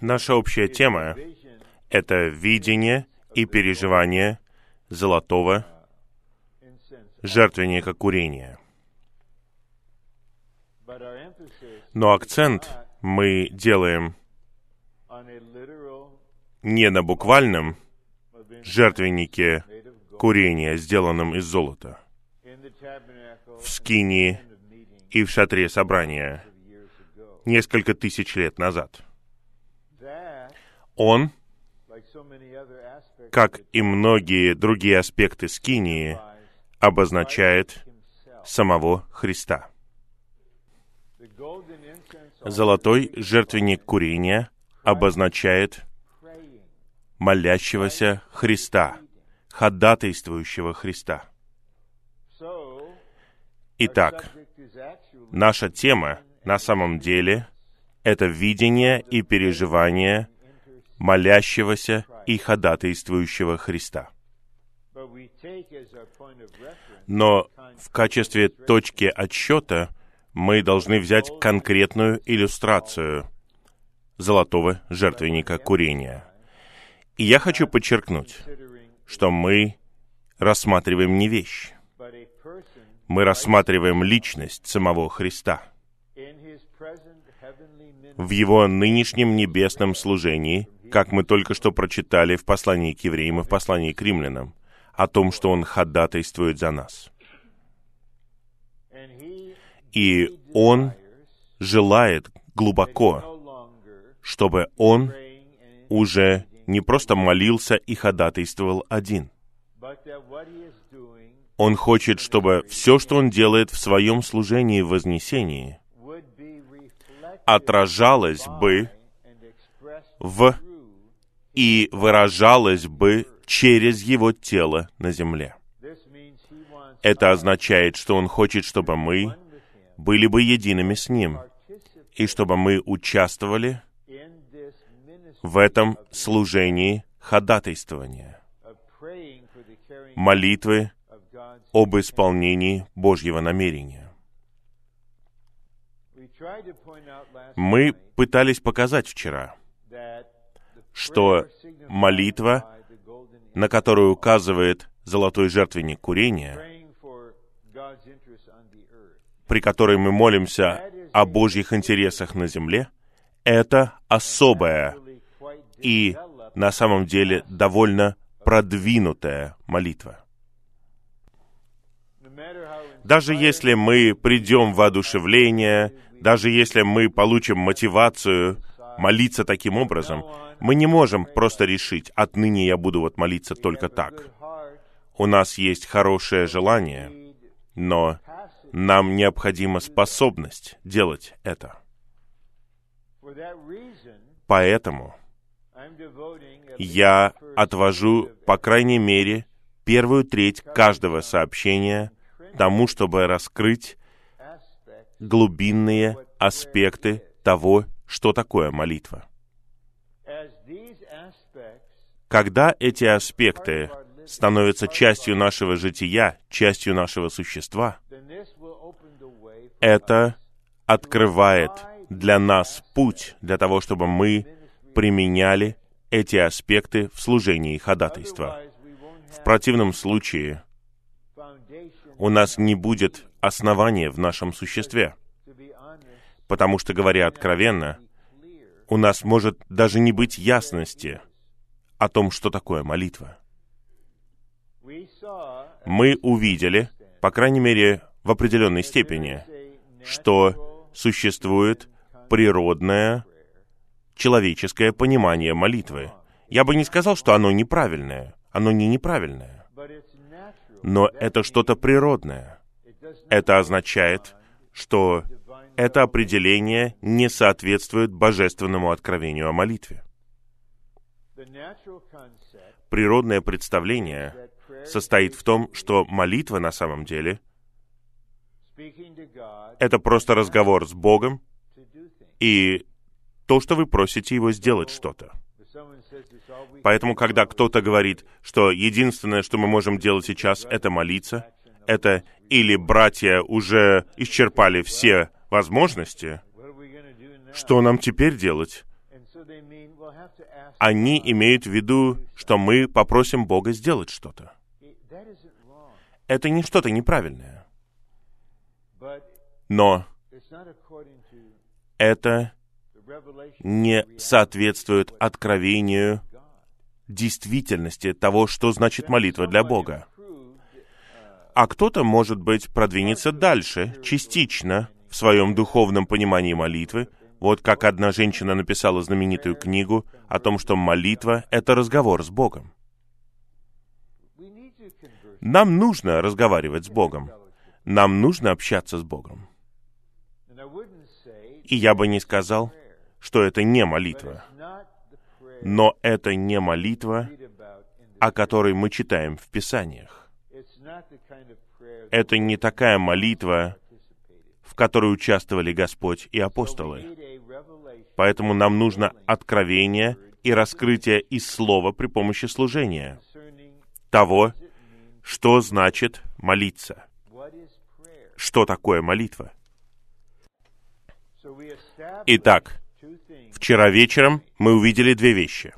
Наша общая тема — это видение и переживание золотого жертвенника курения. Но акцент мы делаем не на буквальном жертвеннике курения, сделанном из золота, в скинии и в шатре собрания несколько тысяч лет назад. Он, как и многие другие аспекты скинии, обозначает самого Христа. Золотой жертвенник курения обозначает молящегося Христа, ходатайствующего Христа. Итак, наша тема на самом деле это видение и переживание молящегося и ходатайствующего Христа. Но в качестве точки отсчета мы должны взять конкретную иллюстрацию золотого жертвенника курения. И я хочу подчеркнуть, что мы рассматриваем не вещь. Мы рассматриваем личность самого Христа. В его нынешнем небесном служении, как мы только что прочитали в послании к евреям и в послании к римлянам, о том, что Он ходатайствует за нас. И Он желает глубоко, чтобы Он уже не просто молился и ходатайствовал один. Он хочет, чтобы все, что он делает в своем служении в Вознесении, отражалось бы в и выражалось бы через его тело на земле. Это означает, что он хочет, чтобы мы были бы едиными с ним, и чтобы мы участвовали в этом служении ходатайствования, молитвы об исполнении Божьего намерения. Мы пытались показать вчера, что молитва, на которую указывает золотой жертвенник курения, при которой мы молимся о Божьих интересах на земле, это особая и на самом деле довольно продвинутая молитва. Даже если мы придем в воодушевление, даже если мы получим мотивацию молиться таким образом, мы не можем просто решить, отныне я буду вот молиться только так. У нас есть хорошее желание, но нам необходима способность делать это. Поэтому я отвожу, по крайней мере, первую треть каждого сообщения тому, чтобы раскрыть глубинные аспекты того, что такое молитва. Когда эти аспекты становятся частью нашего жития, частью нашего существа, это открывает для нас путь для того, чтобы мы применяли эти аспекты в служении ходатайства. В противном случае у нас не будет основания в нашем существе. Потому что, говоря откровенно, у нас может даже не быть ясности о том, что такое молитва. Мы увидели, по крайней мере, в определенной степени, что существует природное человеческое понимание молитвы. Я бы не сказал, что оно неправильное. Оно не неправильное. Но это что-то природное. Это означает, что это определение не соответствует божественному откровению о молитве. Природное представление состоит в том, что молитва на самом деле это просто разговор с Богом и то, что вы просите его сделать что-то. Поэтому, когда кто-то говорит, что единственное, что мы можем делать сейчас, это молиться, это или братья уже исчерпали все возможности, Что нам теперь делать? Они имеют в виду, что мы попросим Бога сделать что-то. Это не что-то неправильное. Но это не соответствует откровению действительности того, что значит молитва для Бога. А кто-то, может быть, продвинется дальше, частично, в своем духовном понимании молитвы, вот как одна женщина написала знаменитую книгу о том, что молитва — это разговор с Богом. Нам нужно разговаривать с Богом. Нам нужно общаться с Богом. И я бы не сказал, что это не молитва. Но это не молитва, о которой мы читаем в Писаниях. Это не такая молитва, в которой участвовали Господь и апостолы. Поэтому нам нужно откровение и раскрытие из слова при помощи служения того, что значит молиться. Что такое молитва? Итак, вчера вечером мы увидели две вещи.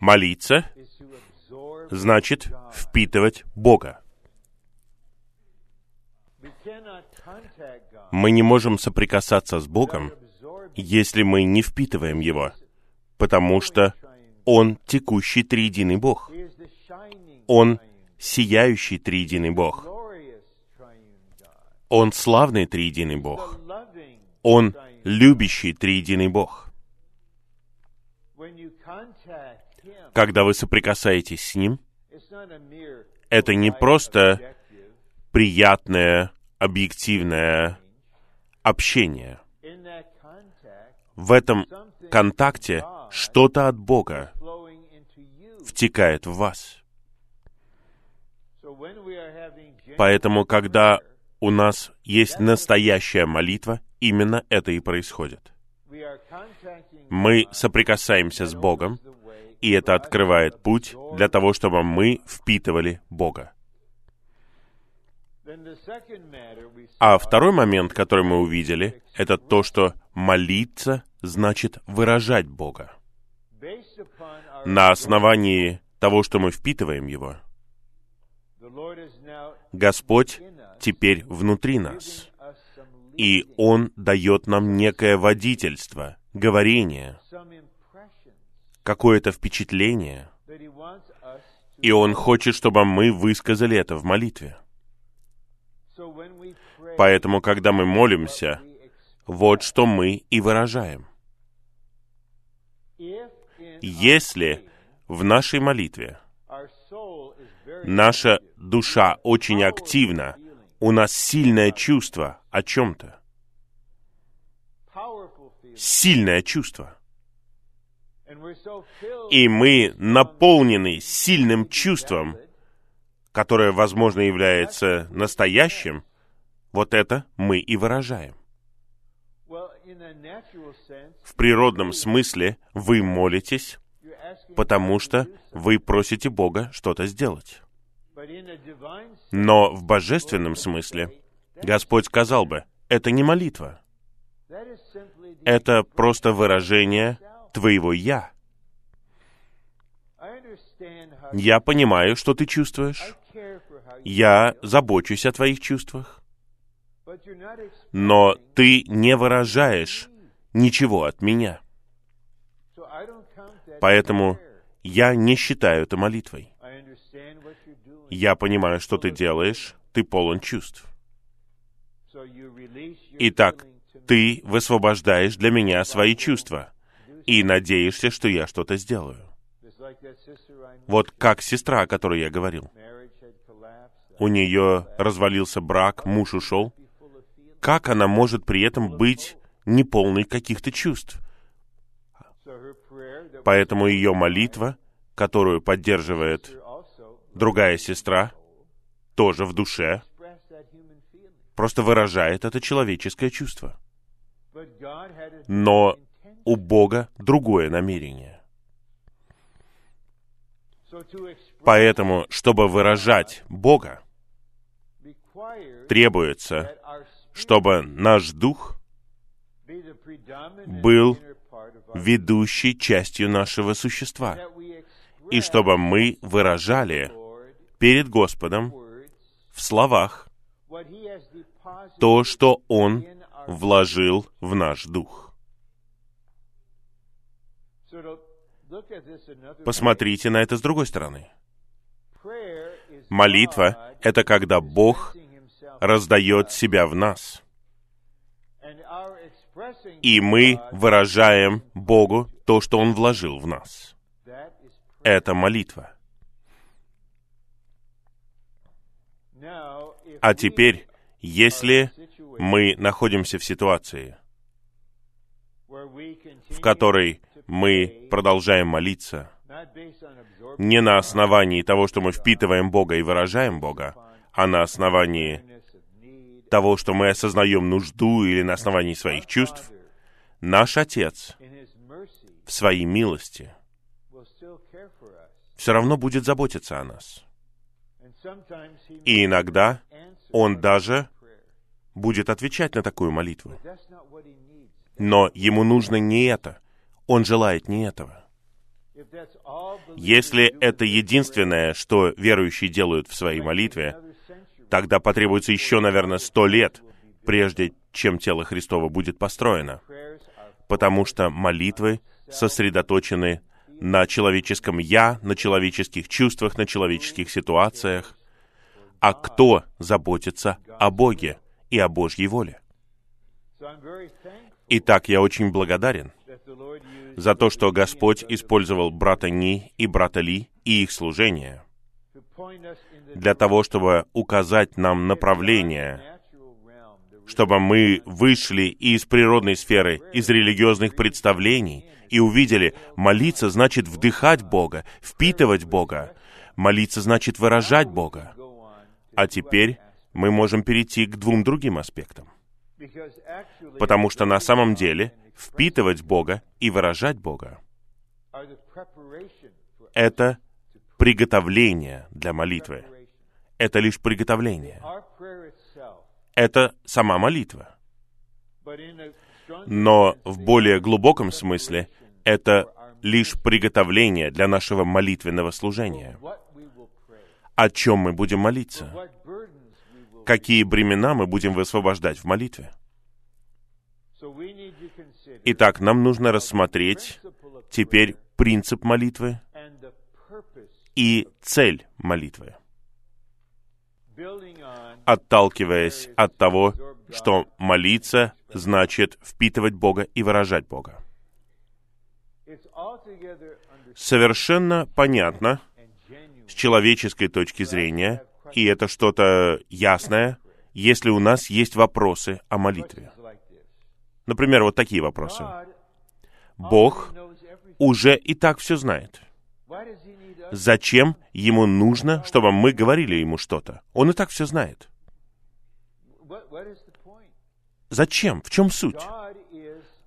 Молиться значит впитывать Бога. Мы не можем соприкасаться с Богом, если мы не впитываем Его, потому что Он текущий триединый Бог. Он сияющий триединый Бог. Он славный триединый Бог. Он любящий триединый Бог. Когда вы соприкасаетесь с Ним, это не просто приятное, объективное общение. В этом контакте что-то от Бога втекает в вас. Поэтому, когда у нас есть настоящая молитва, именно это и происходит. Мы соприкасаемся с Богом, и это открывает путь для того, чтобы мы впитывали Бога. А второй момент, который мы увидели, это то, что молиться значит выражать Бога. На основании того, что мы впитываем Его, Господь теперь внутри нас, и Он дает нам некое водительство, говорение, какое-то впечатление, и Он хочет, чтобы мы высказали это в молитве. Поэтому, когда мы молимся, вот что мы и выражаем. Если в нашей молитве наша душа очень активна, у нас сильное чувство о чем-то, сильное чувство, и мы наполнены сильным чувством, которое, возможно, является настоящим, вот это мы и выражаем. В природном смысле вы молитесь, потому что вы просите Бога что-то сделать. Но в божественном смысле Господь сказал бы, это не молитва. Это просто выражение твоего «я». Я понимаю, что ты чувствуешь. Я забочусь о твоих чувствах. Но ты не выражаешь ничего от меня. Поэтому я не считаю это молитвой. Я понимаю, что ты делаешь, ты полон чувств. Итак, ты высвобождаешь для меня свои чувства и надеешься, что я что-то сделаю. Вот как сестра, о которой я говорил. У нее развалился брак, муж ушел. Как она может при этом быть неполной каких-то чувств? Поэтому ее молитва, которую поддерживает другая сестра, тоже в душе, просто выражает это человеческое чувство. Но у Бога другое намерение. Поэтому, чтобы выражать Бога, требуется, чтобы наш дух был ведущей частью нашего существа, и чтобы мы выражали перед Господом в словах то, что Он вложил в наш дух. Посмотрите на это с другой стороны. Молитва — это когда Бог раздает себя в нас. И мы выражаем Богу то, что Он вложил в нас. Это молитва. А теперь, если мы находимся в ситуации, в которой мы продолжаем молиться, не на основании того, что мы впитываем Бога и выражаем Бога, а на основании того, что мы осознаем нужду или на основании своих чувств, наш Отец в своей милости все равно будет заботиться о нас. И иногда Он даже будет отвечать на такую молитву. Но ему нужно не это. Он желает не этого. Если это единственное, что верующие делают в своей молитве, тогда потребуется еще, наверное, сто лет, прежде чем тело Христово будет построено. Потому что молитвы сосредоточены на человеческом «я», на человеческих чувствах, на человеческих ситуациях. А кто заботится о Боге и о Божьей воле? Итак, я очень благодарен за то, что Господь использовал брата Ни и брата Ли и их служение для того, чтобы указать нам направление, чтобы мы вышли из природной сферы, из религиозных представлений и увидели, молиться значит вдыхать Бога, впитывать Бога. Молиться значит выражать Бога. А теперь мы можем перейти к двум другим аспектам. Потому что на самом деле впитывать Бога и выражать Бога — это приготовление для молитвы. Это лишь приготовление. Это сама молитва. Но в более глубоком смысле это лишь приготовление для нашего молитвенного служения. О чем мы будем молиться? Какие бремена мы будем высвобождать в молитве? Итак, нам нужно рассмотреть теперь принцип молитвы и цель молитвы. Отталкиваясь от того, что молиться значит впитывать Бога и выражать Бога. Совершенно понятно с человеческой точки зрения, и это что-то ясное, если у нас есть вопросы о молитве. Например, вот такие вопросы. Бог уже и так все знает. Зачем ему нужно, чтобы мы говорили ему что-то? Он и так все знает. Зачем? В чем суть?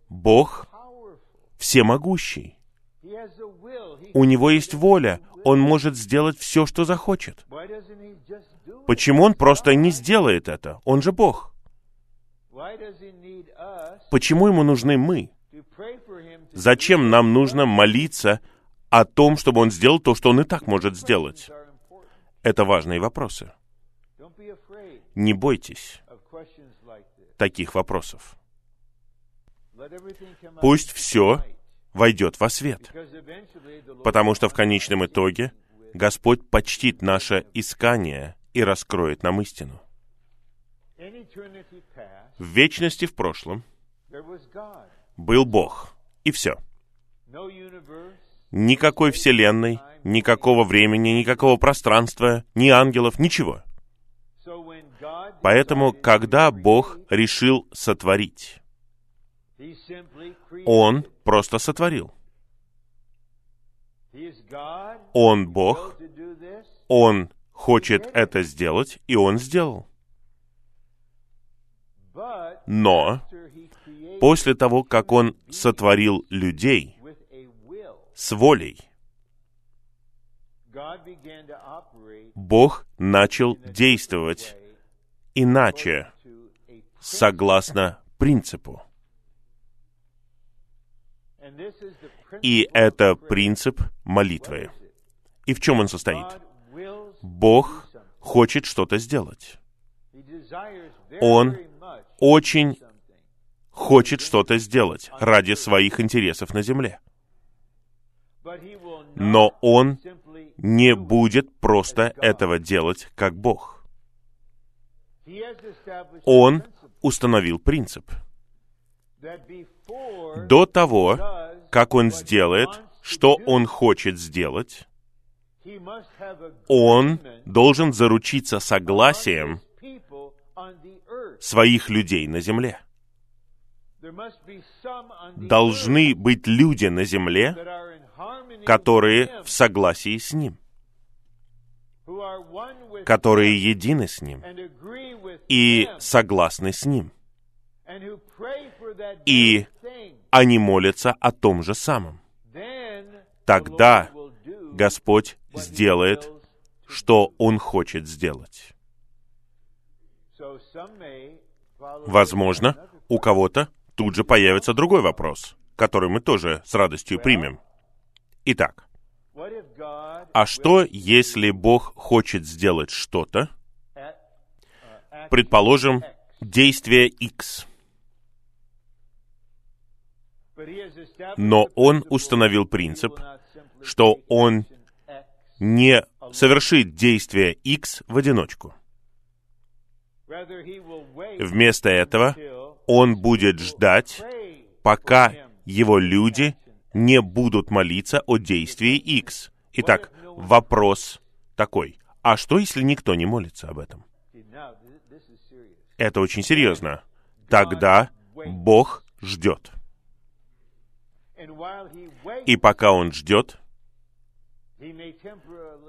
Бог всемогущий. У него есть воля. Он может сделать все, что захочет. Почему он просто не сделает это? Он же Бог. Почему ему нужны мы? Зачем нам нужно молиться о том, чтобы он сделал то, что он и так может сделать? Это важные вопросы. Не бойтесь таких вопросов. Пусть все войдет во свет, потому что в конечном итоге Господь почтит наше искание и раскроет нам истину. В вечности в прошлом был Бог, и все. Никакой вселенной, никакого времени, никакого пространства, ни ангелов, ничего. Поэтому, когда Бог решил сотворить, Он просто сотворил. Он Бог, Он хочет это сделать, и Он сделал. Но после того, как Он сотворил людей с волей, Бог начал действовать иначе, согласно принципу. И это принцип молитвы. И в чем он состоит? Бог хочет что-то сделать. Он очень хочет что-то сделать ради своих интересов на земле. Но Он не будет просто этого делать как Бог. Он установил принцип. До того, как Он сделает, что Он хочет сделать, Он должен заручиться согласием своих людей на земле. Должны быть люди на земле, которые в согласии с Ним, которые едины с Ним и согласны с Ним. И они молятся о том же самом. Тогда Господь сделает, что Он хочет сделать. Возможно, у кого-то тут же появится другой вопрос, который мы тоже с радостью примем. Итак, а что, если Бог хочет сделать что-то, предположим, действие X, но Он установил принцип, что Он не совершит действие X в одиночку. Вместо этого Он будет ждать, пока Его люди не будут молиться о действии X. Итак, вопрос такой. А что, если никто не молится об этом? Это очень серьезно. Тогда Бог ждет. И пока Он ждет,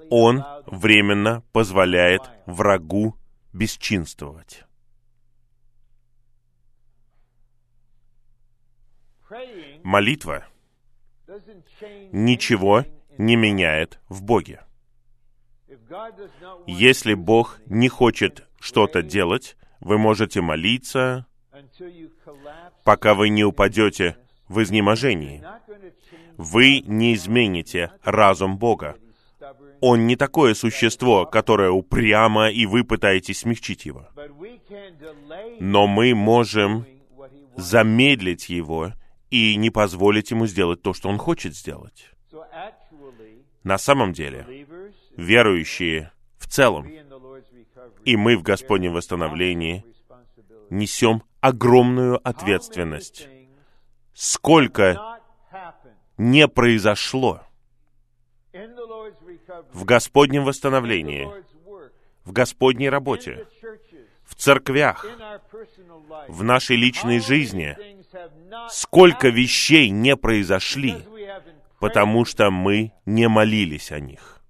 Он временно позволяет врагу бесчинствовать. Молитва ничего не меняет в Боге. Если Бог не хочет что-то делать, вы можете молиться, пока вы не упадете в изнеможении. Вы не измените разум Бога. Он не такое существо, которое упрямо, и вы пытаетесь смягчить его. Но мы можем замедлить его и не позволить ему сделать то, что он хочет сделать. На самом деле, верующие в целом, и мы в Господнем восстановлении несем огромную ответственность. Сколько не произошло в Господнем восстановлении, в Господней работе, в церквях, в нашей личной жизни, сколько вещей не произошли, потому что мы не молились о них.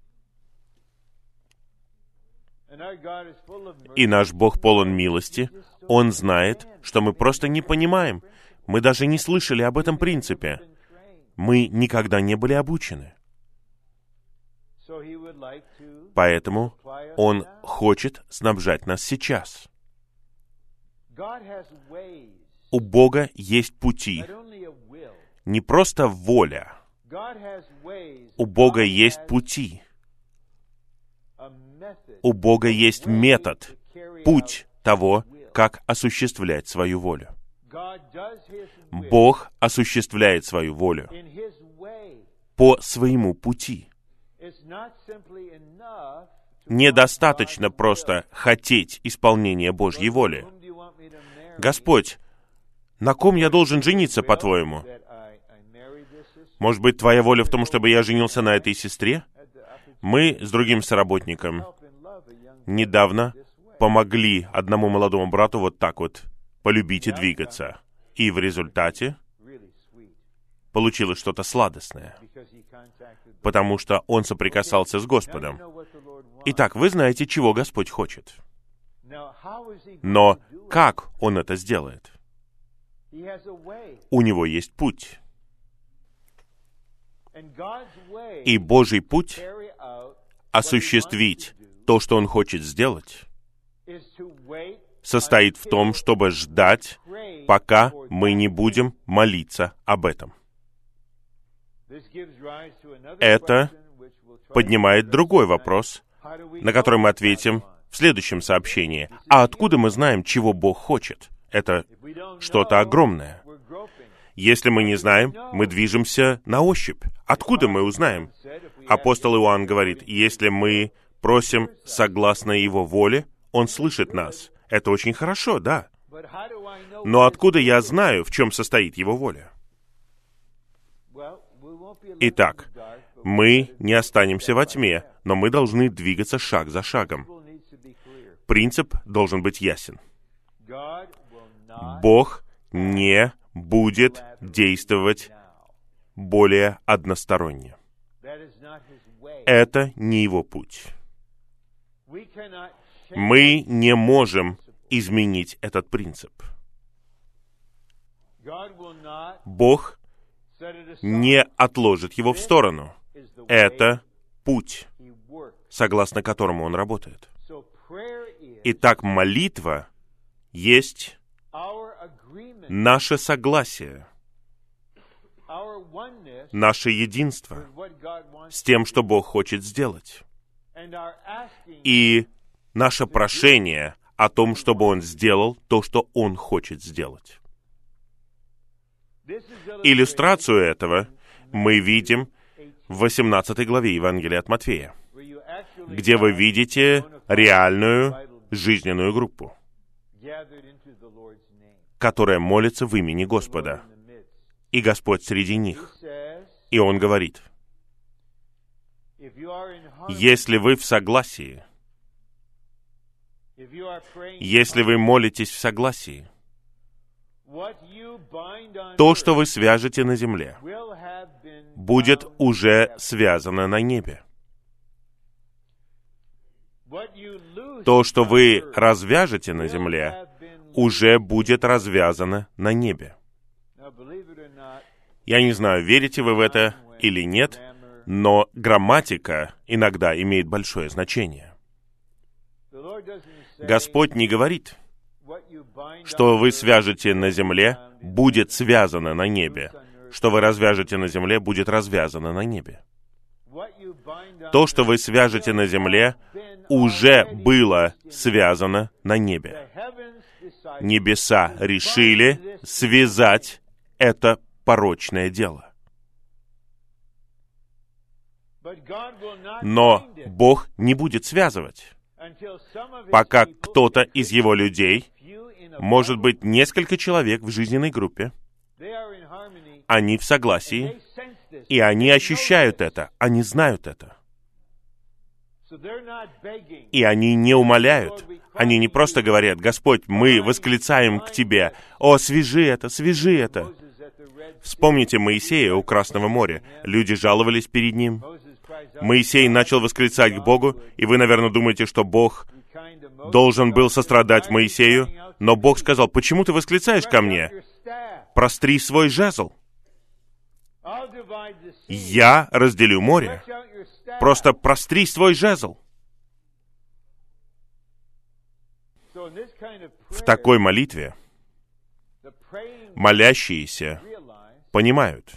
И наш Бог полон милости. Он знает, что мы просто не понимаем. Мы даже не слышали об этом принципе. Мы никогда не были обучены. Поэтому Он хочет снабжать нас сейчас. У Бога есть пути, не просто воля. У Бога есть пути. У Бога есть метод, путь того, как осуществлять свою волю. Бог осуществляет свою волю по своему пути. Недостаточно просто хотеть исполнения Божьей воли. Господь, на ком я должен жениться, по-твоему? Может быть, твоя воля в том, чтобы я женился на этой сестре? Мы с другим соработником недавно помогли одному молодому брату вот так вот полюбить и двигаться. И в результате получилось что-то сладостное, потому что он соприкасался с Господом. Итак, вы знаете, чего Господь хочет. Но как Он это сделает? У Него есть путь. И Божий путь осуществить то, что Он хочет сделать, состоит в том, чтобы ждать, пока мы не будем молиться об этом. Это поднимает другой вопрос, на который мы ответим в следующем сообщении. А откуда мы знаем, чего Бог хочет? Это что-то огромное. Если мы не знаем, мы движемся на ощупь. Откуда мы узнаем? Апостол Иоанн говорит, если мы просим согласно Его воле, Он слышит нас. Это очень хорошо, да. Но откуда я знаю, в чем состоит Его воля? Итак, мы не останемся во тьме, но мы должны двигаться шаг за шагом. Принцип должен быть ясен. Бог не будет действовать более односторонне. Это не его путь. Мы не можем изменить этот принцип. Бог не отложит его в сторону. Это путь, согласно которому он работает. Итак, молитва есть наше согласие, наше единство с тем, что Бог хочет сделать. И наше прошение о том, чтобы Он сделал то, что Он хочет сделать. Иллюстрацию этого мы видим в 18 главе Евангелия от Матфея, где вы видите реальную жизненную группу, которая молится в имени Господа. И Господь среди них. И Он говорит, если вы в согласии, если вы молитесь в согласии, то, что вы свяжете на земле, будет уже связано на небе. То, что вы развяжете на земле, уже будет развязано на небе. Я не знаю, верите вы в это или нет, но грамматика иногда имеет большое значение. Господь не говорит, что вы свяжете на земле, будет связано на небе. Что вы развяжете на земле, будет развязано на небе. То, что вы свяжете на земле, уже было связано на небе. Небеса решили связать это порочное дело. Но Бог не будет связывать, пока кто-то из его людей, может быть, несколько человек в жизненной группе, они в согласии, и они ощущают это, они знают это. И они не умоляют. Они не просто говорят, Господь, мы восклицаем к Тебе, «О, свяжи это, свяжи это!» Вспомните Моисея у Красного моря. Люди жаловались перед ним. Моисей начал восклицать к Богу, и вы, наверное, думаете, что Бог должен был сострадать Моисею, но Бог сказал, «Почему ты восклицаешь ко мне? Простри свой жезл. Я разделю море. Просто простри свой жезл». В такой молитве молящиеся понимают,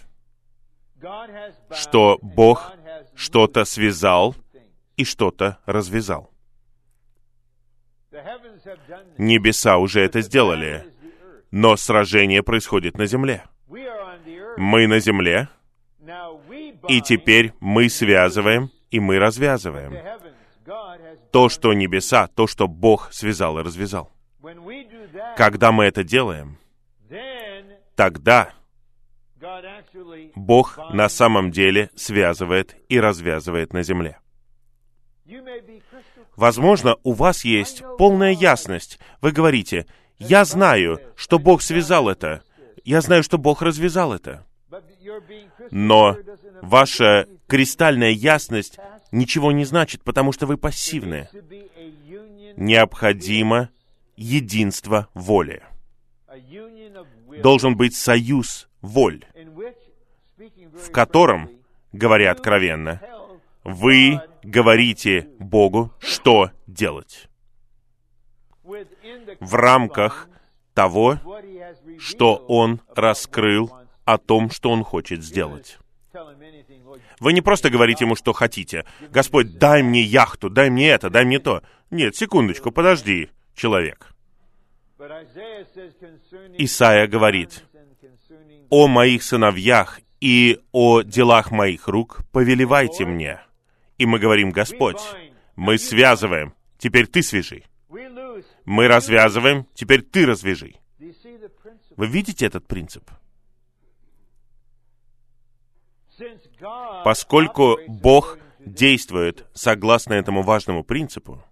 что Бог что-то связал и что-то развязал. Небеса уже это сделали, но сражение происходит на земле. Мы на земле, и теперь мы связываем, и мы развязываем. То, что небеса, то, что Бог связал и развязал. Когда мы это делаем, тогда Бог на самом деле связывает и развязывает на земле. Возможно, у вас есть полная ясность. Вы говорите, я знаю, что Бог связал это. Я знаю, что Бог развязал это. Но ваша кристальная ясность ничего не значит, потому что вы пассивны. Необходимо единство воли. Должен быть союз воль, в котором, говоря откровенно, вы говорите Богу, что делать. В рамках того, что Он раскрыл о том, что Он хочет сделать. Вы не просто говорите ему, что хотите. Господь, дай мне яхту, дай мне это, дай мне то. Нет, секундочку, подожди, человек. Исайя говорит, «О моих сыновьях и о делах моих рук повелевайте мне». И мы говорим, Господь, мы связываем, теперь ты свяжи. Мы развязываем, теперь ты развяжи. Вы видите этот принцип? Поскольку Бог действует согласно этому важному принципу,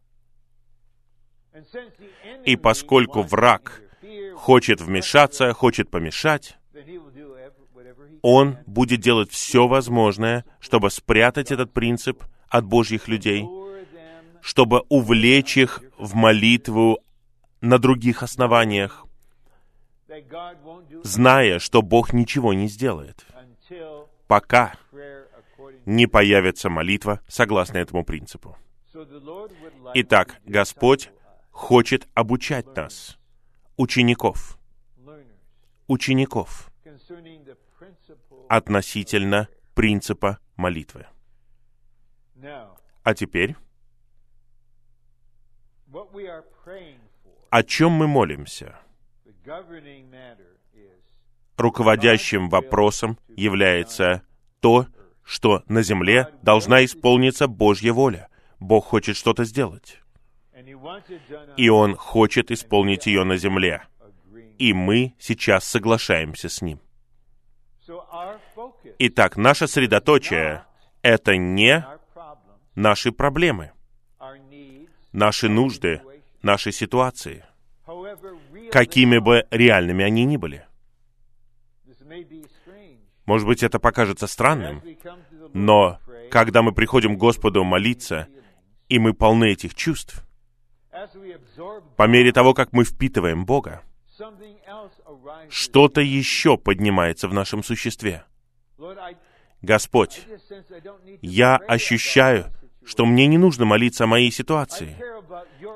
и поскольку враг хочет вмешаться, хочет помешать, он будет делать все возможное, чтобы спрятать этот принцип от Божьих людей, чтобы увлечь их в молитву на других основаниях, зная, что Бог ничего не сделает, пока не появится молитва согласно этому принципу. Итак, Господь хочет обучать нас, учеников, учеников, относительно принципа молитвы. А теперь, о чем мы молимся? Руководящим вопросом является то, что на земле должна исполниться Божья воля. Бог хочет что-то сделать. И Он хочет исполнить ее на земле. И мы сейчас соглашаемся с Ним. Итак, наше средоточие — это не наши проблемы, наши нужды, наши ситуации, какими бы реальными они ни были. Может быть, это покажется странным, но когда мы приходим к Господу молиться, и мы полны этих чувств, по мере того, как мы впитываем Бога, что-то еще поднимается в нашем существе. Господь, я ощущаю, что мне не нужно молиться о моей ситуации.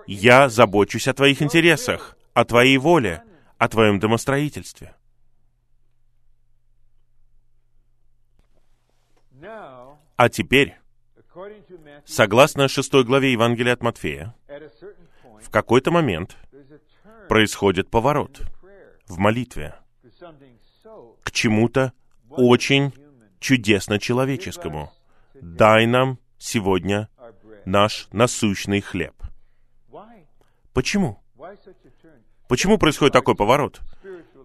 Я забочусь о Твоих интересах, о Твоей воле, о Твоем домостроительстве. А теперь, согласно шестой главе Евангелия от Матфея, в какой-то момент происходит поворот в молитве к чему-то очень чудесно человеческому. Дай нам сегодня наш насущный хлеб. Почему? Почему происходит такой поворот?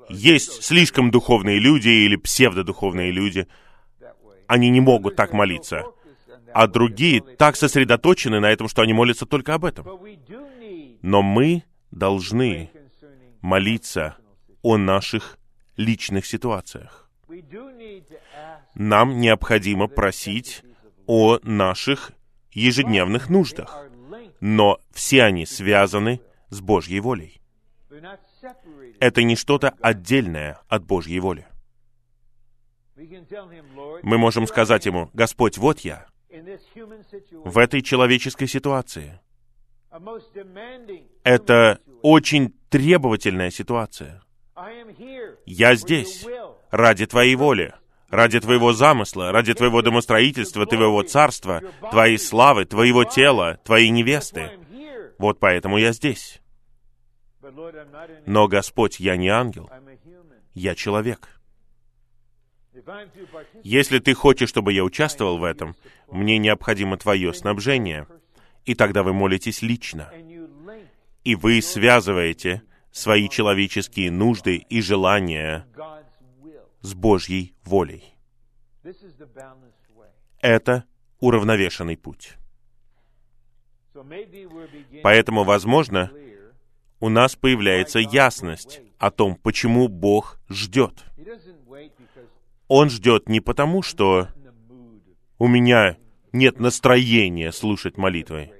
Есть слишком духовные люди или псевдодуховные люди. Они не могут так молиться. А другие так сосредоточены на этом, что они молятся только об этом. Но мы должны молиться о наших личных ситуациях. Нам необходимо просить о наших ежедневных нуждах, но все они связаны с Божьей волей. Это не что-то отдельное от Божьей воли. Мы можем сказать Ему, «Господь, вот я, в этой человеческой ситуации. Это очень требовательная ситуация. Я здесь ради Твоей воли, ради Твоего замысла, ради Твоего домостроительства, Твоего царства, Твоей славы, Твоего тела, Твоей невесты. Вот поэтому я здесь. Но, Господь, я не ангел, я человек. Если Ты хочешь, чтобы я участвовал в этом, мне необходимо Твое снабжение. И тогда вы молитесь лично. И вы связываете свои человеческие нужды и желания с Божьей волей. Это уравновешенный путь. Поэтому, возможно, у нас появляется ясность о том, почему Бог ждет. Он ждет не потому, что у меня нет настроения слушать молитвы.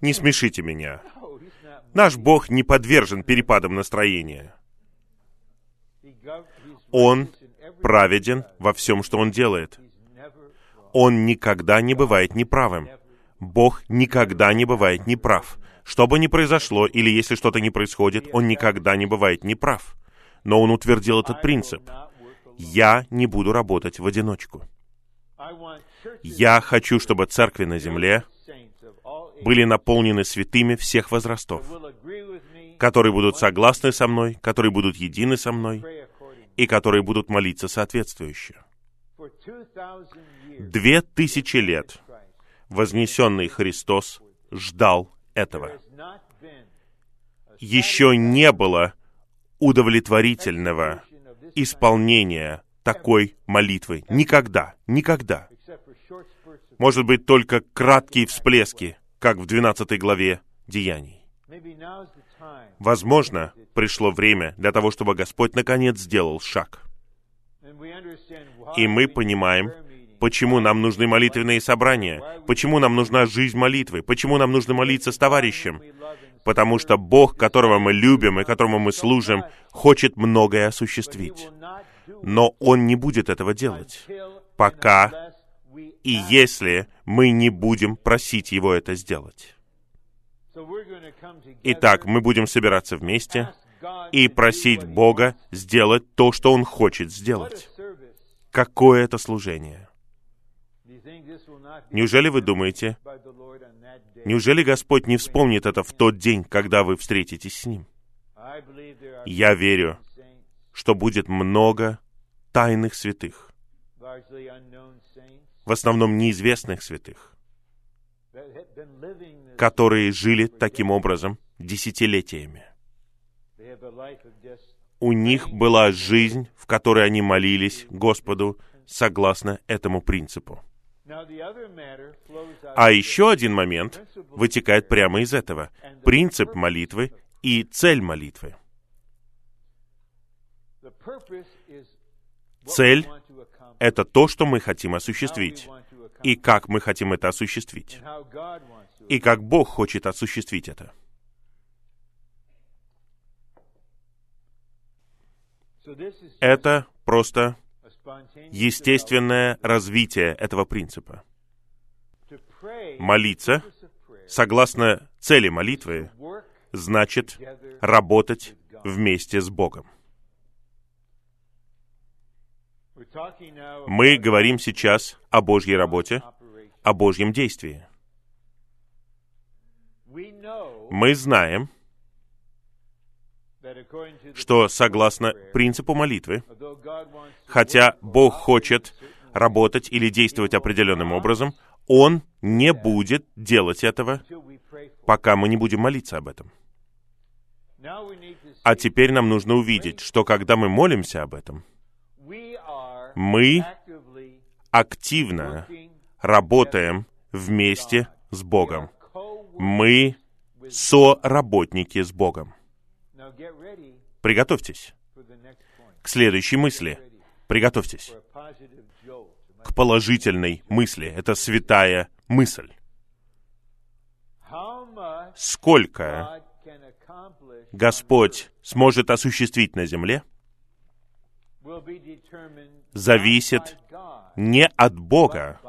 Не смешите меня. Наш Бог не подвержен перепадам настроения. Он праведен во всем, что Он делает. Он никогда не бывает неправым. Бог никогда не бывает неправ. Что бы ни произошло, или если что-то не происходит, Он никогда не бывает неправ. Но Он утвердил этот принцип. Я не буду работать в одиночку. Я хочу, чтобы церкви на земле были наполнены святыми всех возрастов, которые будут согласны со мной, которые будут едины со мной и которые будут молиться соответствующе. Две тысячи лет вознесенный Христос ждал этого. Еще не было удовлетворительного исполнения такой молитвы. Никогда, никогда. Может быть, только краткие всплески, как в 12 главе Деяний. Возможно, пришло время для того, чтобы Господь наконец сделал шаг. И мы понимаем, почему нам нужны молитвенные собрания, почему нам нужна жизнь молитвы, почему нам нужно молиться с товарищем. Потому что Бог, которого мы любим и которому мы служим, хочет многое осуществить. Но Он не будет этого делать, пока и если мы не будем просить Его это сделать. Итак, мы будем собираться вместе и просить Бога сделать то, что Он хочет сделать. Какое это служение? Неужели вы думаете, неужели Господь не вспомнит это в тот день, когда вы встретитесь с Ним? Я верю, что будет много тайных святых, в основном неизвестных святых, которые жили таким образом десятилетиями. У них была жизнь, в которой они молились Господу согласно этому принципу. А еще один момент вытекает прямо из этого. Принцип молитвы и цель молитвы. Цель — это то, что мы хотим осуществить, и как мы хотим это осуществить, и как Бог хочет осуществить это. Это просто естественное развитие этого принципа. Молиться, согласно цели молитвы, значит работать вместе с Богом. Мы говорим сейчас о Божьей работе, о Божьем действии. Мы знаем, что согласно принципу молитвы, хотя Бог хочет работать или действовать определенным образом, Он не будет делать этого, пока мы не будем молиться об этом. А теперь нам нужно увидеть, что когда мы молимся об этом, мы активно работаем вместе с Богом. Мы соработники с Богом. Приготовьтесь к следующей мысли. Приготовьтесь к положительной мысли. Это святая мысль. Сколько Господь сможет осуществить на земле, зависит не от Бога,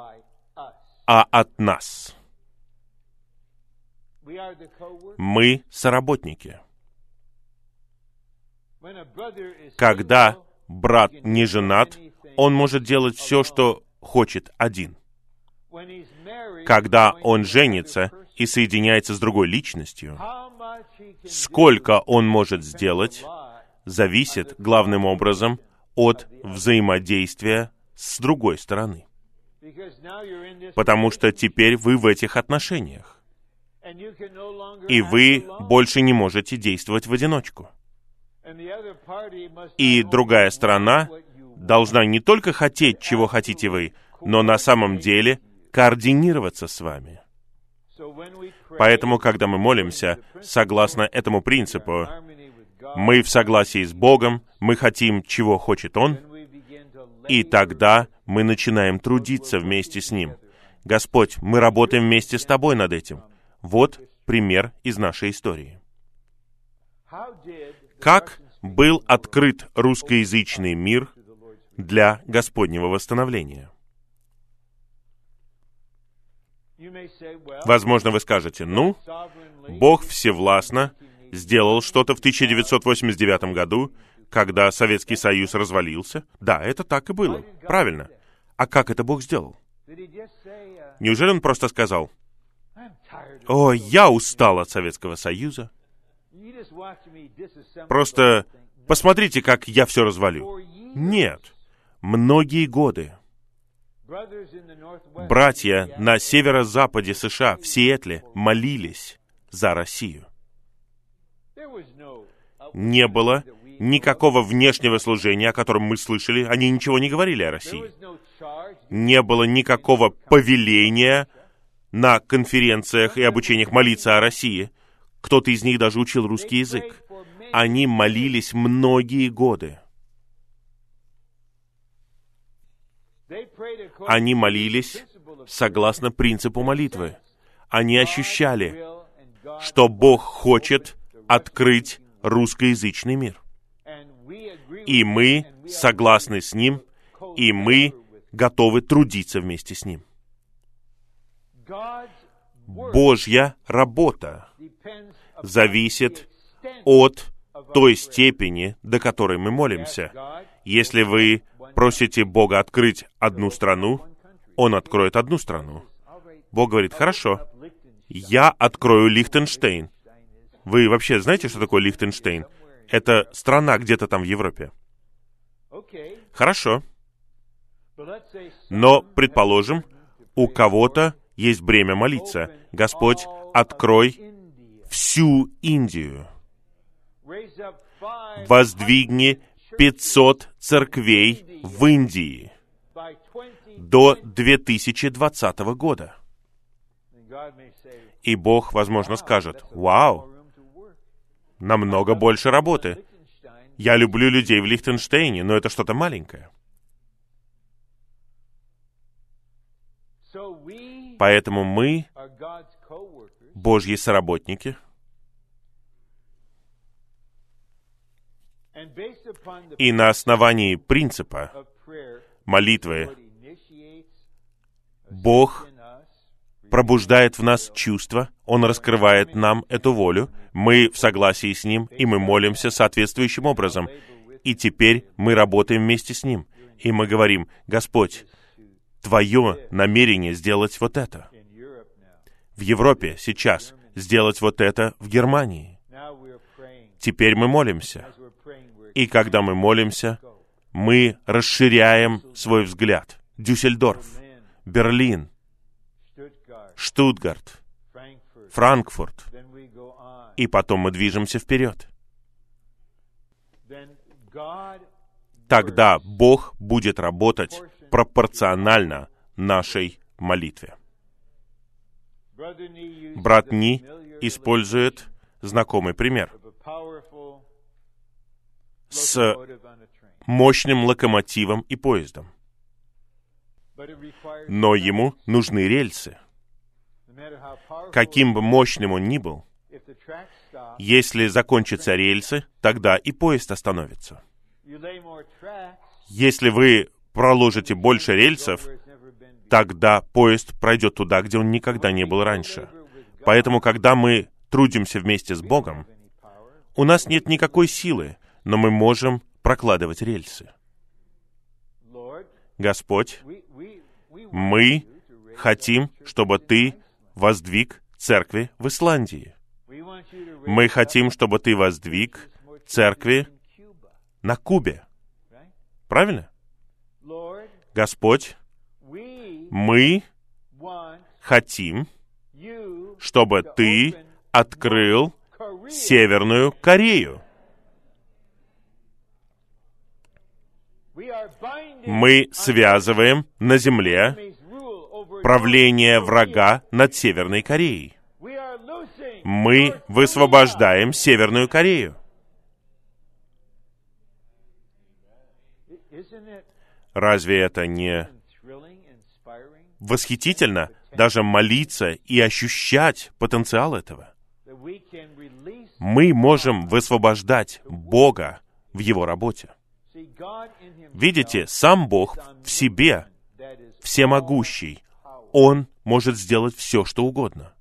а от нас. Мы соработники. Когда брат не женат, он может делать все, что хочет один. Когда он женится и соединяется с другой личностью, сколько он может сделать, зависит главным образом от взаимодействия с другой стороны. Потому что теперь вы в этих отношениях. И вы больше не можете действовать в одиночку. И другая сторона должна не только хотеть, чего хотите вы, но на самом деле координироваться с вами. Поэтому, когда мы молимся, согласно этому принципу, мы в согласии с Богом, мы хотим, чего хочет Он, и тогда мы начинаем трудиться вместе с Ним. Господь, мы работаем вместе с Тобой над этим. Вот пример из нашей истории. Как был открыт русскоязычный мир для Господнего восстановления? Возможно, вы скажете, ну, Бог всевластно сделал что-то в 1989 году, когда Советский Союз развалился. Да, это так и было. Правильно. А как это Бог сделал? Неужели он просто сказал, «О, я устал от Советского Союза. Просто посмотрите, как я все развалю». Нет. Многие годы братья на северо-западе США, в Сиэтле, молились за Россию. Не было никакого внешнего служения, о котором мы слышали. Они ничего не говорили о России. Не было никакого повеления на конференциях и обучениях молиться о России. Кто-то из них даже учил русский язык. Они молились многие годы. Они молились согласно принципу молитвы. Они ощущали, что Бог хочет открыть русскоязычный мир. И мы согласны с Ним, и мы готовы трудиться вместе с Ним. Божья работа зависит от той степени, до которой мы молимся. Если вы просите Бога открыть одну страну, Он откроет одну страну. Бог говорит, хорошо, я открою Лихтенштейн. Вы вообще знаете, что такое Лихтенштейн? Это страна где-то там в Европе. Хорошо. Но, предположим, у кого-то есть бремя молиться. Господь, открой всю Индию. Воздвигни 500 церквей в Индии до 2020 года. И Бог, возможно, скажет, «Вау, намного больше работы. Я люблю людей в Лихтенштейне, но это что-то маленькое». Поэтому мы Божьи соработники — И на основании принципа молитвы Бог пробуждает в нас чувства, Он раскрывает нам эту волю, мы в согласии с Ним, и мы молимся соответствующим образом. И теперь мы работаем вместе с Ним. И мы говорим, Господь, Твое намерение сделать вот это. В Европе сейчас сделать вот это в Германии. Теперь мы молимся. И когда мы молимся, мы расширяем свой взгляд. Дюссельдорф, Берлин, Штутгарт, Франкфурт. И потом мы движемся вперед. Тогда Бог будет работать пропорционально нашей молитве. Брат Ни использует знакомый пример с мощным локомотивом и поездом. Но ему нужны рельсы. Каким бы мощным он ни был, если закончатся рельсы, тогда и поезд остановится. Если вы проложите больше рельсов, тогда поезд пройдет туда, где он никогда не был раньше. Поэтому, когда мы трудимся вместе с Богом, у нас нет никакой силы, но мы можем прокладывать рельсы. Господь, мы хотим, чтобы Ты воздвиг церкви в Исландии. Мы хотим, чтобы Ты воздвиг церкви на Кубе. Правильно? Господь, мы хотим, чтобы Ты открыл Северную Корею. мы связываем на земле правление врага над Северной Кореей. Мы высвобождаем Северную Корею. Разве это не восхитительно даже молиться и ощущать потенциал этого? Мы можем высвобождать Бога в Его работе. Видите, сам Бог в себе всемогущий. Он может сделать все, что угодно.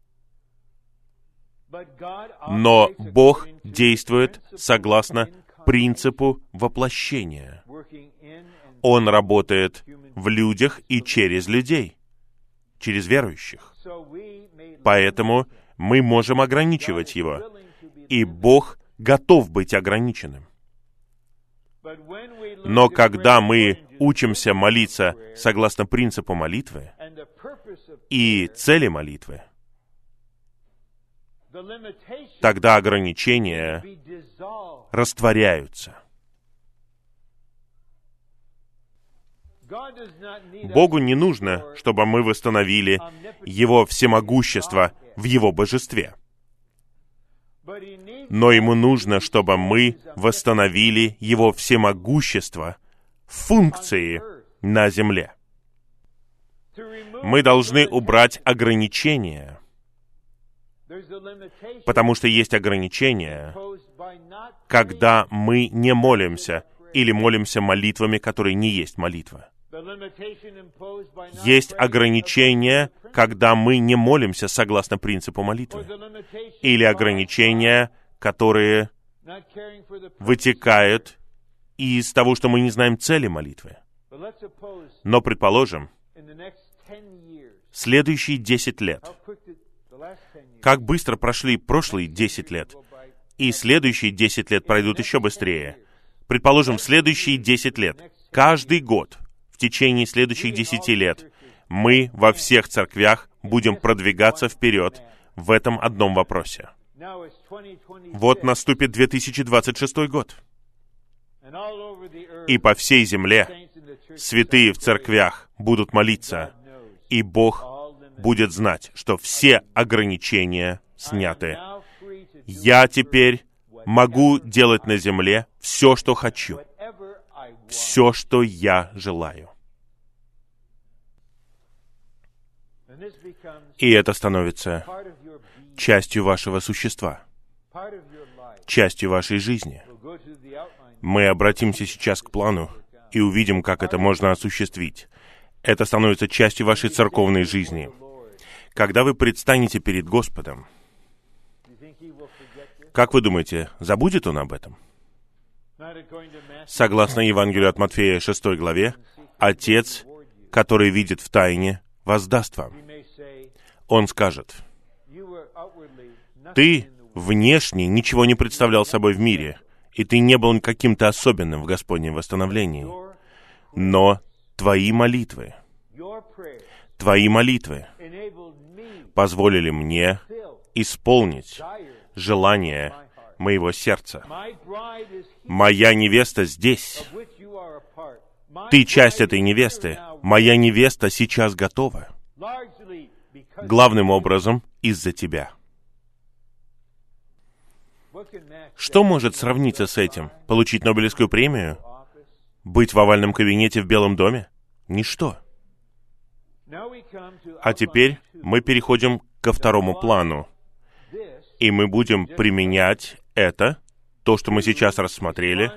Но Бог действует согласно принципу воплощения. Он работает в людях и через людей. через верующих. Поэтому мы можем ограничивать его, и Бог готов быть ограниченным. Но когда мы учимся молиться согласно принципу молитвы и цели молитвы, тогда ограничения растворяются. Богу не нужно, чтобы мы восстановили Его всемогущество в Его божестве. Но Ему нужно, чтобы мы восстановили Его всемогущество в функции на земле. Мы должны убрать ограничения, потому что есть ограничения, когда мы не молимся или молимся молитвами, которые не есть молитва. Есть ограничения, когда мы не молимся согласно принципу молитвы. Или ограничения, которые вытекают из того, что мы не знаем цели молитвы. Но, предположим, следующие десять лет, как быстро прошли прошлые десять лет, и следующие десять лет пройдут еще быстрее. Предположим, следующие десять лет, каждый год в течение следующих десяти лет мы во всех церквях будем продвигаться вперед в этом одном вопросе. Вот наступит 2026 год. И по всей земле святые в церквях будут молиться, и Бог будет знать, что все ограничения сняты. Я теперь могу делать на земле все, что хочу все, что я желаю. И это становится частью вашего существа, частью вашей жизни. Мы обратимся сейчас к плану и увидим, как это можно осуществить. Это становится частью вашей церковной жизни. Когда вы предстанете перед Господом, как вы думаете, забудет Он об этом? Согласно Евангелию от Матфея 6 главе, Отец, который видит в тайне, воздаст вам. Он скажет, «Ты внешне ничего не представлял собой в мире, и ты не был каким-то особенным в Господнем восстановлении. Но твои молитвы, твои молитвы позволили мне исполнить желание моего сердца. Моя невеста здесь. Ты часть этой невесты. Моя невеста сейчас готова. Главным образом из-за тебя. Что может сравниться с этим? Получить Нобелевскую премию? Быть в овальном кабинете в Белом доме? Ничто. А теперь мы переходим ко второму плану. И мы будем применять это, то, что мы сейчас рассмотрели,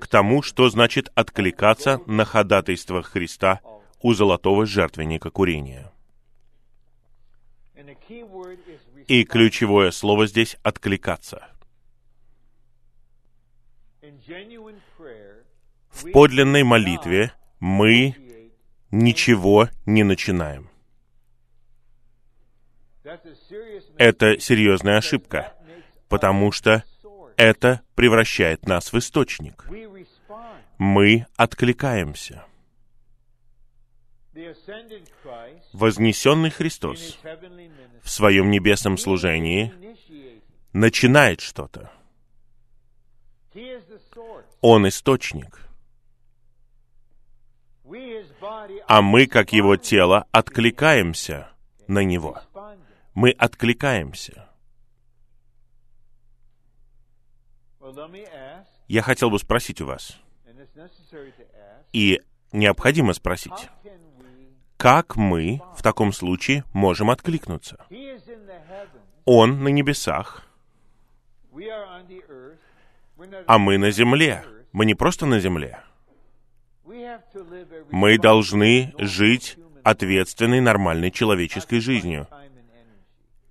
к тому, что значит откликаться на ходатайство Христа у золотого жертвенника курения. И ключевое слово здесь — «откликаться». В подлинной молитве мы ничего не начинаем. Это серьезная ошибка потому что это превращает нас в источник. Мы откликаемся. Вознесенный Христос в своем небесном служении начинает что-то. Он источник. А мы, как его тело, откликаемся на него. Мы откликаемся. Я хотел бы спросить у вас, и необходимо спросить, как мы в таком случае можем откликнуться? Он на небесах, а мы на земле. Мы не просто на земле. Мы должны жить ответственной, нормальной человеческой жизнью.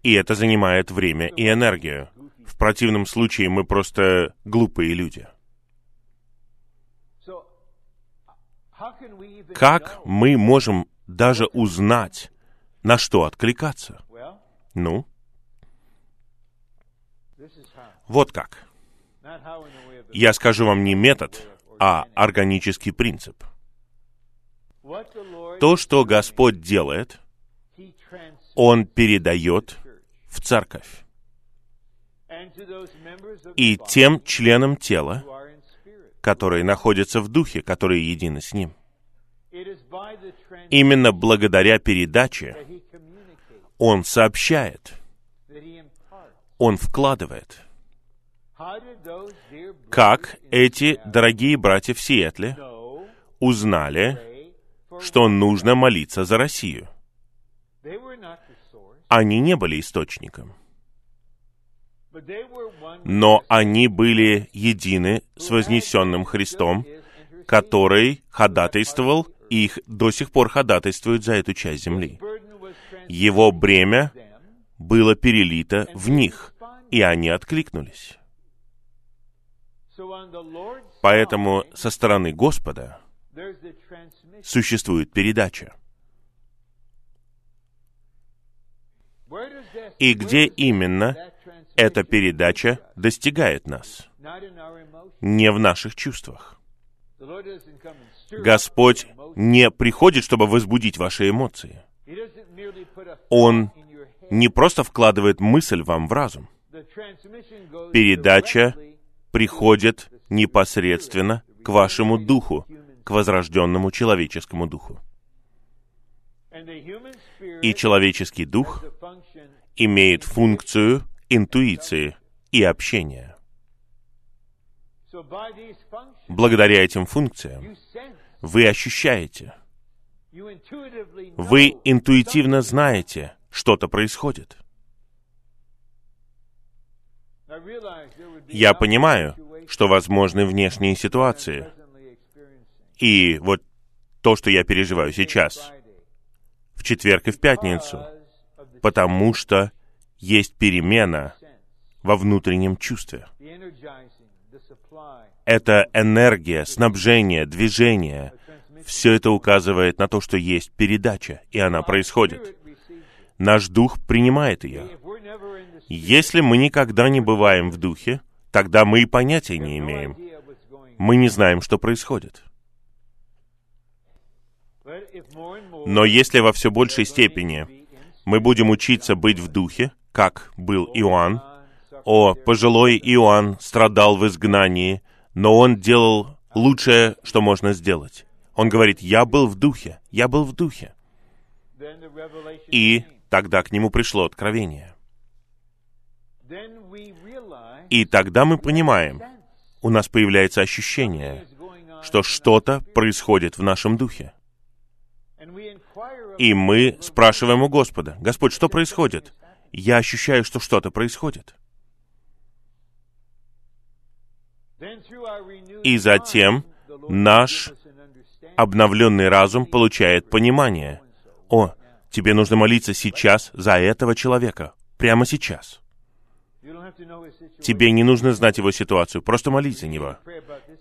И это занимает время и энергию. В противном случае мы просто глупые люди. Как мы можем даже узнать, на что откликаться. Ну, вот как. Я скажу вам не метод, а органический принцип. То, что Господь делает, Он передает в церковь. И тем членам тела, которые находятся в духе, которые едины с Ним. Именно благодаря передаче Он сообщает, Он вкладывает. Как эти дорогие братья в Сиэтле узнали, что нужно молиться за Россию? Они не были источником. Но они были едины с вознесенным Христом, который ходатайствовал их до сих пор ходатайствует за эту часть земли. Его бремя было перелито в них, и они откликнулись. Поэтому со стороны Господа существует передача. И где именно эта передача достигает нас? Не в наших чувствах. Господь не приходит, чтобы возбудить ваши эмоции. Он не просто вкладывает мысль вам в разум. Передача приходит непосредственно к вашему духу, к возрожденному человеческому духу. И человеческий дух имеет функцию интуиции и общения. Благодаря этим функциям вы ощущаете, вы интуитивно знаете, что-то происходит. Я понимаю, что возможны внешние ситуации. И вот то, что я переживаю сейчас, в четверг и в пятницу, потому что есть перемена во внутреннем чувстве. Это энергия, снабжение, движение. Все это указывает на то, что есть передача, и она происходит. Наш дух принимает ее. Если мы никогда не бываем в духе, тогда мы и понятия не имеем. Мы не знаем, что происходит. Но если во все большей степени мы будем учиться быть в духе, как был Иоанн, о, пожилой Иоанн страдал в изгнании, но он делал лучшее, что можно сделать. Он говорит, я был в духе, я был в духе. И тогда к нему пришло откровение. И тогда мы понимаем, у нас появляется ощущение, что что-то происходит в нашем духе. И мы спрашиваем у Господа, Господь, что происходит? Я ощущаю, что что-то происходит. И затем наш обновленный разум получает понимание. О, тебе нужно молиться сейчас за этого человека. Прямо сейчас. Тебе не нужно знать его ситуацию, просто молись за него.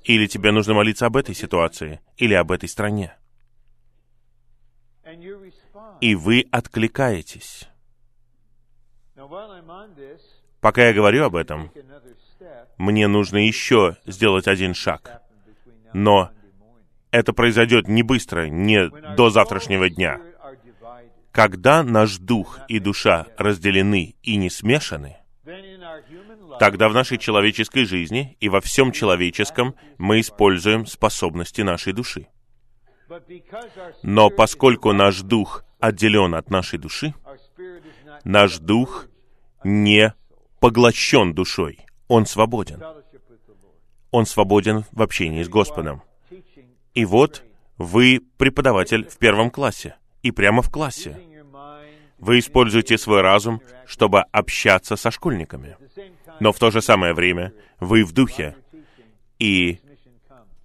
Или тебе нужно молиться об этой ситуации, или об этой стране. И вы откликаетесь. Пока я говорю об этом, мне нужно еще сделать один шаг. Но это произойдет не быстро, не до завтрашнего дня. Когда наш дух и душа разделены и не смешаны, тогда в нашей человеческой жизни и во всем человеческом мы используем способности нашей души. Но поскольку наш дух отделен от нашей души, наш дух не поглощен душой. Он свободен. Он свободен в общении с Господом. И вот вы преподаватель в первом классе. И прямо в классе. Вы используете свой разум, чтобы общаться со школьниками. Но в то же самое время вы в духе. И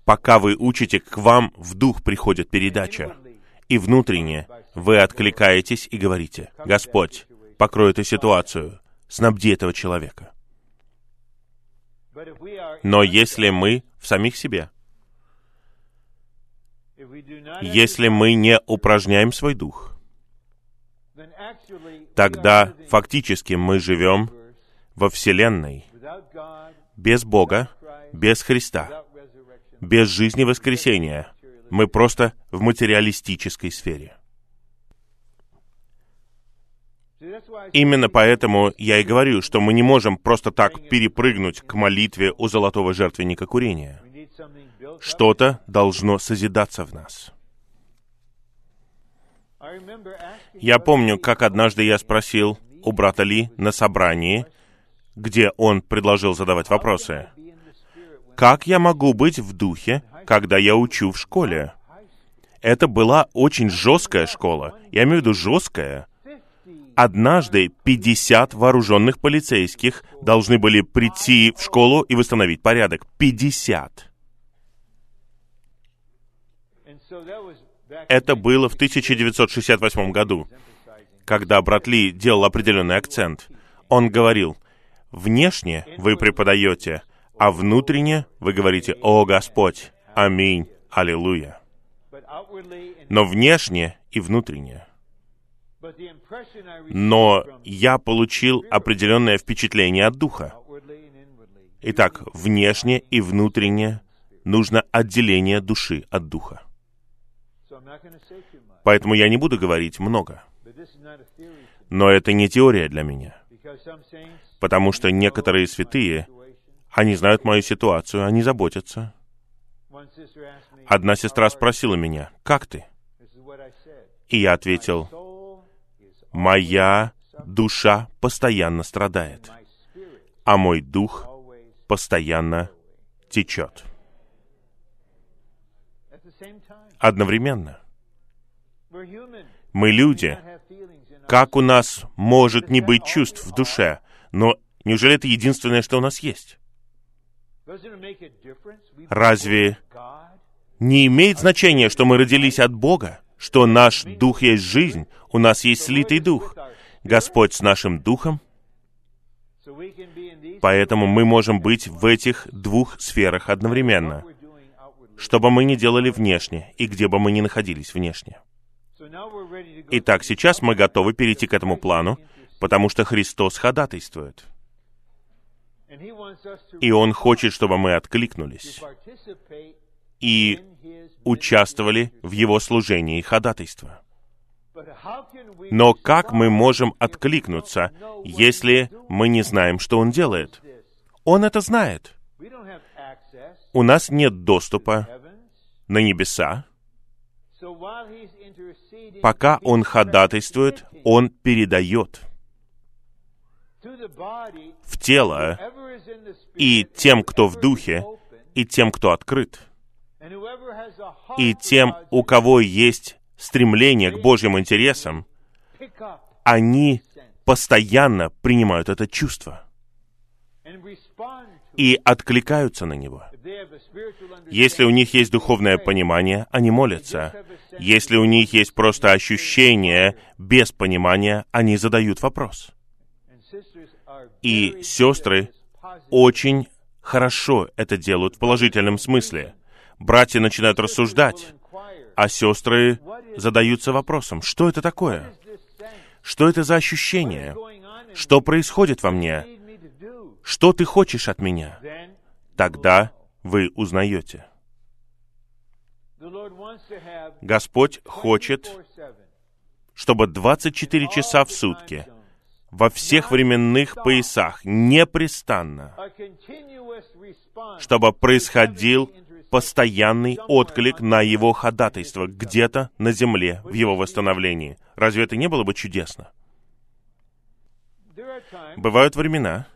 пока вы учите, к вам в дух приходит передача. И внутренне вы откликаетесь и говорите, «Господь, покрой эту ситуацию, снабди этого человека». Но если мы в самих себе, если мы не упражняем свой дух, тогда фактически мы живем во Вселенной без Бога, без Христа, без жизни воскресения. Мы просто в материалистической сфере. Именно поэтому я и говорю, что мы не можем просто так перепрыгнуть к молитве у золотого жертвенника курения. Что-то должно созидаться в нас. Я помню, как однажды я спросил у брата Ли на собрании, где он предложил задавать вопросы. Как я могу быть в духе, когда я учу в школе? Это была очень жесткая школа. Я имею в виду жесткая. Однажды 50 вооруженных полицейских должны были прийти в школу и восстановить порядок. 50. Это было в 1968 году, когда брат Ли делал определенный акцент. Он говорил, внешне вы преподаете, а внутренне вы говорите «О Господь! Аминь! Аллилуйя!» Но внешне и внутренне. Но я получил определенное впечатление от Духа. Итак, внешне и внутренне нужно отделение души от Духа. Поэтому я не буду говорить много. Но это не теория для меня. Потому что некоторые святые, они знают мою ситуацию, они заботятся. Одна сестра спросила меня, «Как ты?» И я ответил, «Моя душа постоянно страдает, а мой дух постоянно течет». Одновременно. Мы люди. Как у нас может не быть чувств в душе? Но неужели это единственное, что у нас есть? Разве не имеет значения, что мы родились от Бога, что наш дух есть жизнь, у нас есть слитый дух, Господь с нашим духом, поэтому мы можем быть в этих двух сферах одновременно, что бы мы ни делали внешне и где бы мы ни находились внешне. Итак, сейчас мы готовы перейти к этому плану, потому что Христос ходатайствует. И Он хочет, чтобы мы откликнулись и участвовали в Его служении и ходатайства. Но как мы можем откликнуться, если мы не знаем, что Он делает? Он это знает. У нас нет доступа на небеса, Пока он ходатайствует, он передает в тело и тем, кто в духе, и тем, кто открыт, и тем, у кого есть стремление к Божьим интересам, они постоянно принимают это чувство и откликаются на него. Если у них есть духовное понимание, они молятся. Если у них есть просто ощущение без понимания, они задают вопрос. И сестры очень хорошо это делают в положительном смысле. Братья начинают рассуждать, а сестры задаются вопросом, что это такое? Что это за ощущение? Что происходит во мне? Что ты хочешь от меня? Тогда вы узнаете. Господь хочет, чтобы 24 часа в сутки, во всех временных поясах, непрестанно, чтобы происходил постоянный отклик на его ходатайство где-то на земле в его восстановлении. Разве это не было бы чудесно? Бывают времена,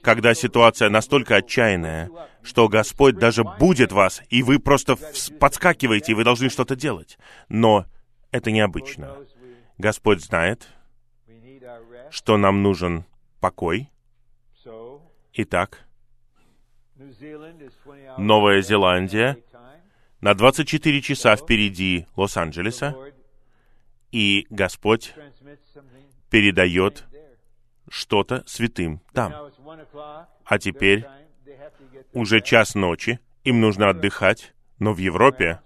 когда ситуация настолько отчаянная, что Господь даже будет вас, и вы просто подскакиваете, и вы должны что-то делать. Но это необычно. Господь знает, что нам нужен покой. Итак, Новая Зеландия на 24 часа впереди Лос-Анджелеса, и Господь передает что-то святым там. А теперь уже час ночи, им нужно отдыхать, но в Европе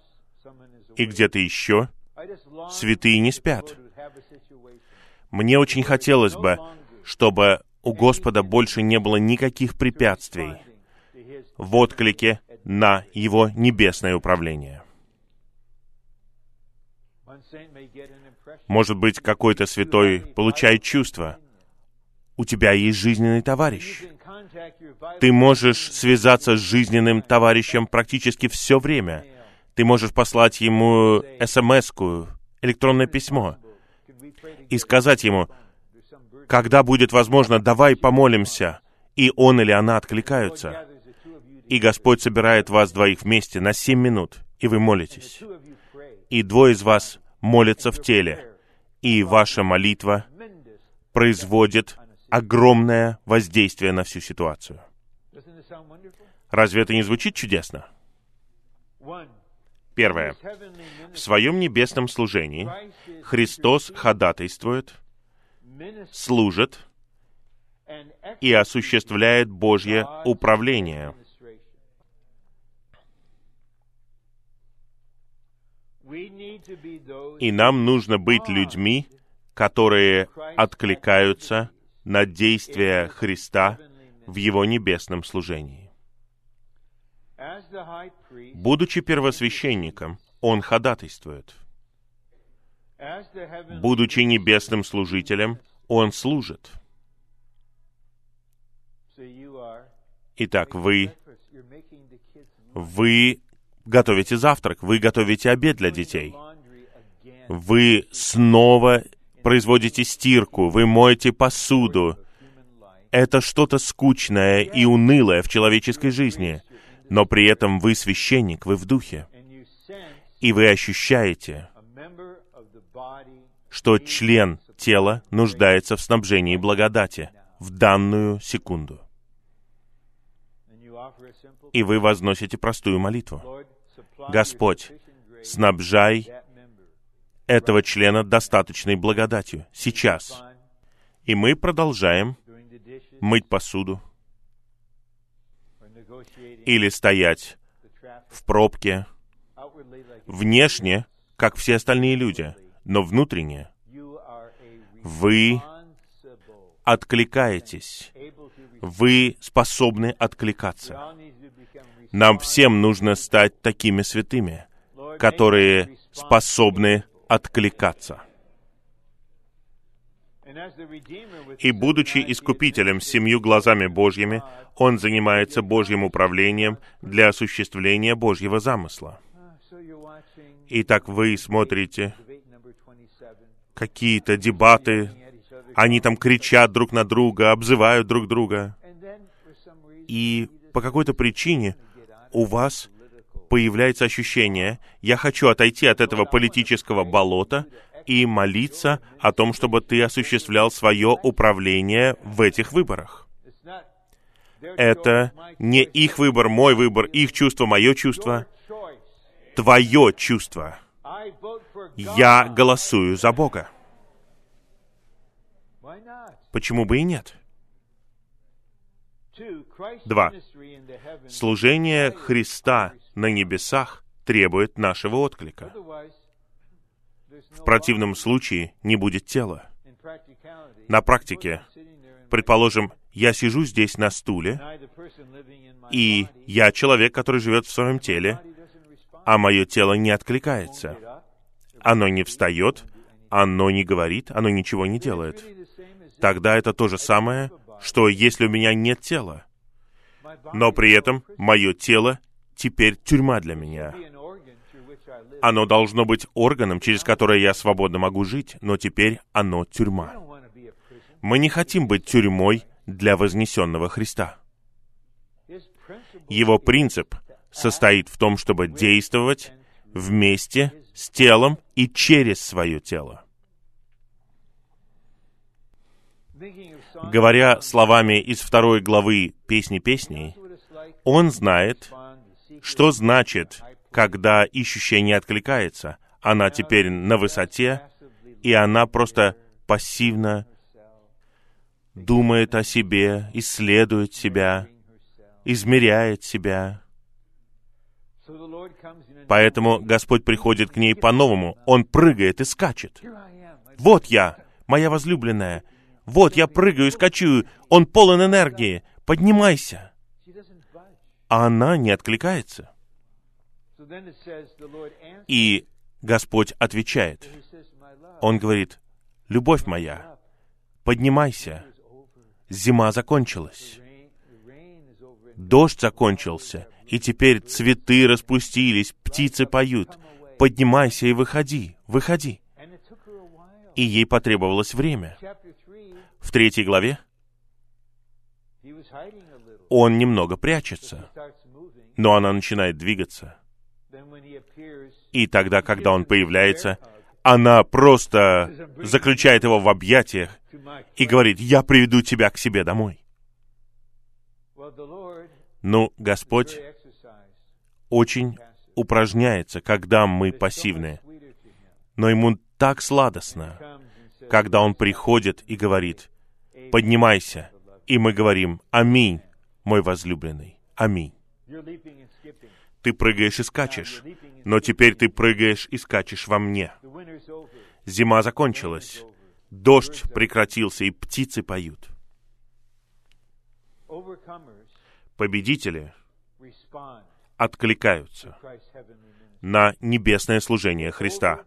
и где-то еще святые не спят. Мне очень хотелось бы, чтобы у Господа больше не было никаких препятствий в отклике на Его небесное управление. Может быть, какой-то святой получает чувство. У тебя есть жизненный товарищ. Ты можешь связаться с жизненным товарищем практически все время. Ты можешь послать ему смс электронное письмо и сказать ему, когда будет возможно, давай помолимся, и он или она откликаются. И Господь собирает вас двоих вместе на семь минут, и вы молитесь. И двое из вас молятся в теле, и ваша молитва производит огромное воздействие на всю ситуацию. Разве это не звучит чудесно? Первое. В своем небесном служении Христос ходатайствует, служит и осуществляет Божье управление. И нам нужно быть людьми, которые откликаются на действия Христа в Его небесном служении. Будучи первосвященником, он ходатайствует. Будучи небесным служителем, он служит. Итак, вы, вы готовите завтрак, вы готовите обед для детей. Вы снова производите стирку, вы моете посуду. Это что-то скучное и унылое в человеческой жизни — но при этом вы священник, вы в духе. И вы ощущаете, что член тела нуждается в снабжении благодати в данную секунду. И вы возносите простую молитву. Господь, снабжай этого члена достаточной благодатью сейчас. И мы продолжаем мыть посуду, или стоять в пробке, внешне, как все остальные люди, но внутренне вы откликаетесь, вы способны откликаться. Нам всем нужно стать такими святыми, которые способны откликаться. И будучи искупителем с семью глазами Божьими, он занимается Божьим управлением для осуществления Божьего замысла. Итак, вы смотрите какие-то дебаты, они там кричат друг на друга, обзывают друг друга. И по какой-то причине у вас появляется ощущение, я хочу отойти от этого политического болота и молиться о том, чтобы ты осуществлял свое управление в этих выборах. Это не их выбор, мой выбор, их чувство, мое чувство, твое чувство. Я голосую за Бога. Почему бы и нет? Два. Служение Христа на небесах требует нашего отклика. В противном случае не будет тела. На практике, предположим, я сижу здесь на стуле, и я человек, который живет в своем теле, а мое тело не откликается. Оно не встает, оно не говорит, оно ничего не делает. Тогда это то же самое, что если у меня нет тела, но при этом мое тело теперь тюрьма для меня. Оно должно быть органом, через которое я свободно могу жить, но теперь оно тюрьма. Мы не хотим быть тюрьмой для вознесенного Христа. Его принцип состоит в том, чтобы действовать вместе с телом и через свое тело. Говоря словами из второй главы «Песни песней», он знает, что значит когда ищущая не откликается. Она теперь на высоте, и она просто пассивно думает о себе, исследует себя, измеряет себя. Поэтому Господь приходит к ней по-новому. Он прыгает и скачет. Вот я, моя возлюбленная. Вот я прыгаю и скачу. Он полон энергии. Поднимайся. А она не откликается. И Господь отвечает. Он говорит, «Любовь моя, поднимайся. Зима закончилась. Дождь закончился, и теперь цветы распустились, птицы поют. Поднимайся и выходи, выходи. И ей потребовалось время. В третьей главе он немного прячется, но она начинает двигаться. И тогда, когда он появляется, она просто заключает его в объятиях и говорит, «Я приведу тебя к себе домой». Ну, Господь очень упражняется, когда мы пассивны. Но ему так сладостно, когда он приходит и говорит, «Поднимайся». И мы говорим, «Аминь, мой возлюбленный, аминь». Ты прыгаешь и скачешь, но теперь ты прыгаешь и скачешь во мне. Зима закончилась, дождь прекратился, и птицы поют. Победители откликаются на небесное служение Христа.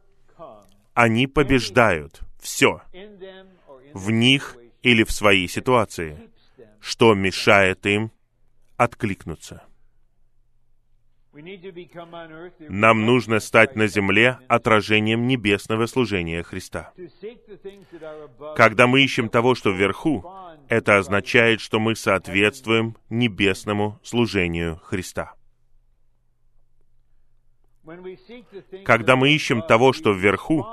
Они побеждают все в них или в своей ситуации, что мешает им откликнуться. Нам нужно стать на земле отражением небесного служения Христа. Когда мы ищем того, что вверху, это означает, что мы соответствуем небесному служению Христа. Когда мы ищем того, что вверху,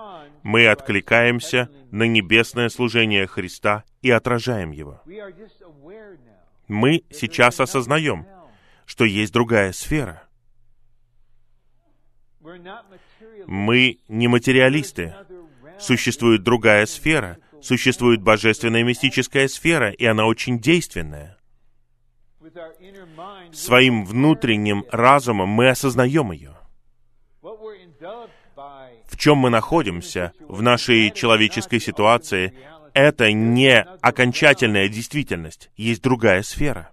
мы откликаемся на небесное служение Христа и отражаем его. Мы сейчас осознаем, что есть другая сфера. Мы не материалисты. Существует другая сфера, существует божественная мистическая сфера, и она очень действенная. Своим внутренним разумом мы осознаем ее. В чем мы находимся в нашей человеческой ситуации, это не окончательная действительность, есть другая сфера.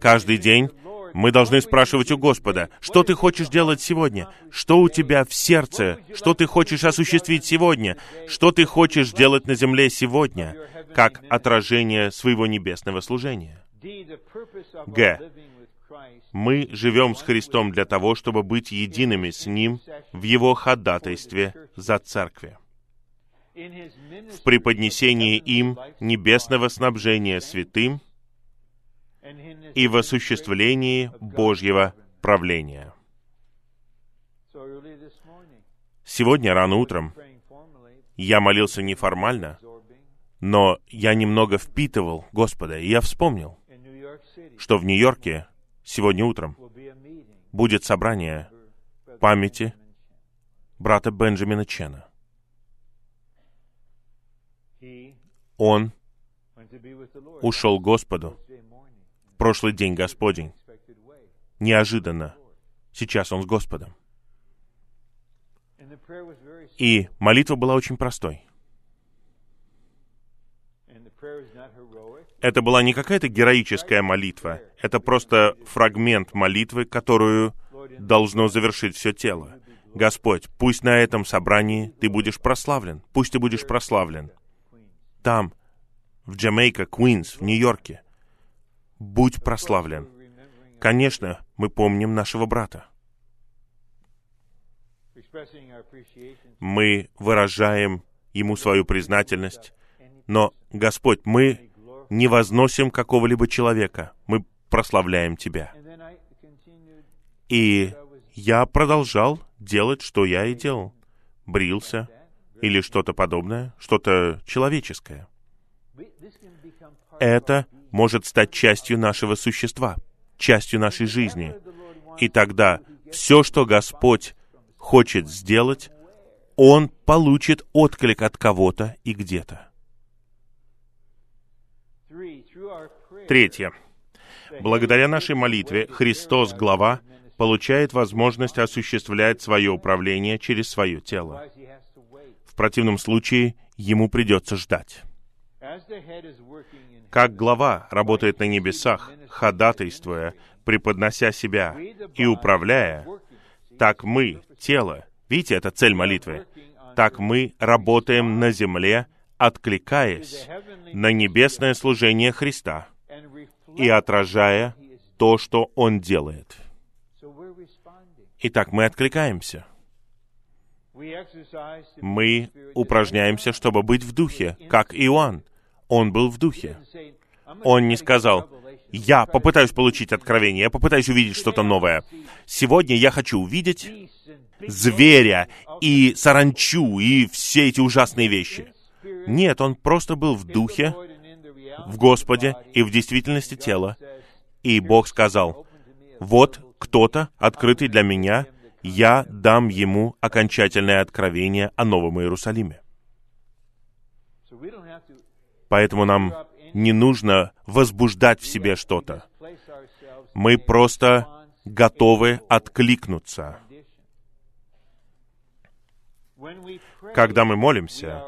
Каждый день мы должны спрашивать у Господа, что ты хочешь делать сегодня? Что у тебя в сердце? Что ты хочешь осуществить сегодня? Что ты хочешь делать на земле сегодня, как отражение своего небесного служения? Г. Мы живем с Христом для того, чтобы быть едиными с Ним в Его ходатайстве за церкви. В преподнесении им небесного снабжения святым — и в осуществлении Божьего правления. Сегодня рано утром я молился неформально, но я немного впитывал Господа, и я вспомнил, что в Нью-Йорке сегодня утром будет собрание памяти брата Бенджамина Чена. Он ушел к Господу прошлый день Господень. Неожиданно. Сейчас он с Господом. И молитва была очень простой. Это была не какая-то героическая молитва, это просто фрагмент молитвы, которую должно завершить все тело. Господь, пусть на этом собрании ты будешь прославлен, пусть ты будешь прославлен. Там, в Джамайка, Куинс, в Нью-Йорке, будь прославлен. Конечно, мы помним нашего брата. Мы выражаем ему свою признательность, но, Господь, мы не возносим какого-либо человека, мы прославляем Тебя. И я продолжал делать, что я и делал. Брился или что-то подобное, что-то человеческое. Это может стать частью нашего существа, частью нашей жизни. И тогда все, что Господь хочет сделать, Он получит отклик от кого-то и где-то. Третье. Благодаря нашей молитве Христос, глава, получает возможность осуществлять свое управление через свое тело. В противном случае ему придется ждать. Как глава работает на небесах, ходатайствуя, преподнося себя и управляя, так мы, тело, видите, это цель молитвы, так мы работаем на земле, откликаясь на небесное служение Христа и отражая то, что Он делает. Итак, мы откликаемся. Мы упражняемся, чтобы быть в духе, как Иоанн. Он был в духе. Он не сказал, я попытаюсь получить откровение, я попытаюсь увидеть что-то новое. Сегодня я хочу увидеть зверя и саранчу и все эти ужасные вещи. Нет, он просто был в духе, в Господе и в действительности тела. И Бог сказал, вот кто-то, открытый для меня, я дам ему окончательное откровение о Новом Иерусалиме. Поэтому нам не нужно возбуждать в себе что-то. Мы просто готовы откликнуться. Когда мы молимся,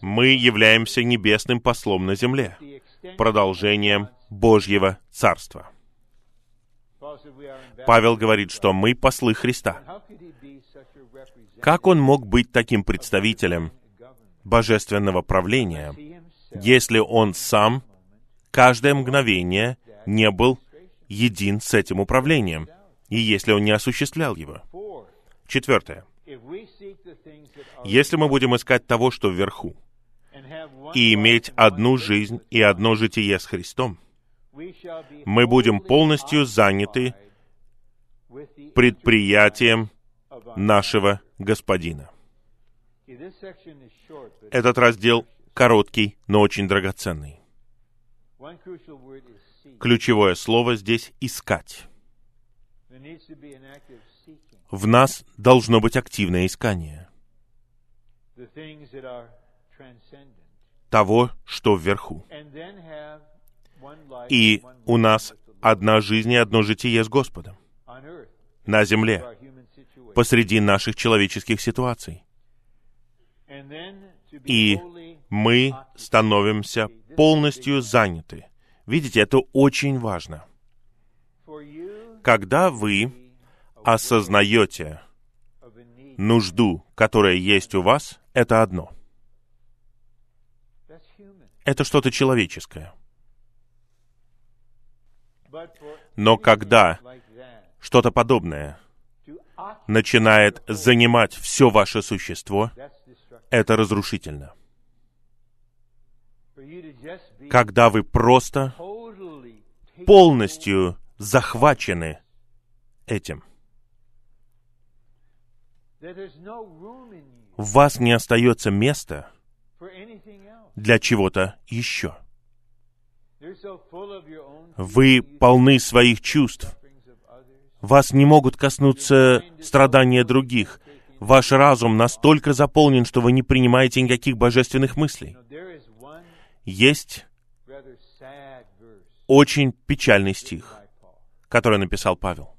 мы являемся небесным послом на земле, продолжением Божьего Царства. Павел говорит, что мы послы Христа. Как он мог быть таким представителем божественного правления, если он сам каждое мгновение не был един с этим управлением, и если он не осуществлял его? Четвертое. Если мы будем искать того, что вверху, и иметь одну жизнь и одно житие с Христом, мы будем полностью заняты предприятием нашего Господина. Этот раздел короткий, но очень драгоценный. Ключевое слово здесь «искать». В нас должно быть активное искание того, что вверху. И у нас одна жизнь и одно житие с Господом на земле, посреди наших человеческих ситуаций. И мы становимся полностью заняты. Видите, это очень важно. Когда вы осознаете нужду, которая есть у вас, это одно. Это что-то человеческое. Но когда что-то подобное начинает занимать все ваше существо, это разрушительно. Когда вы просто полностью захвачены этим. В вас не остается места для чего-то еще. Вы полны своих чувств. Вас не могут коснуться страдания других. Ваш разум настолько заполнен, что вы не принимаете никаких божественных мыслей. Есть очень печальный стих, который написал Павел.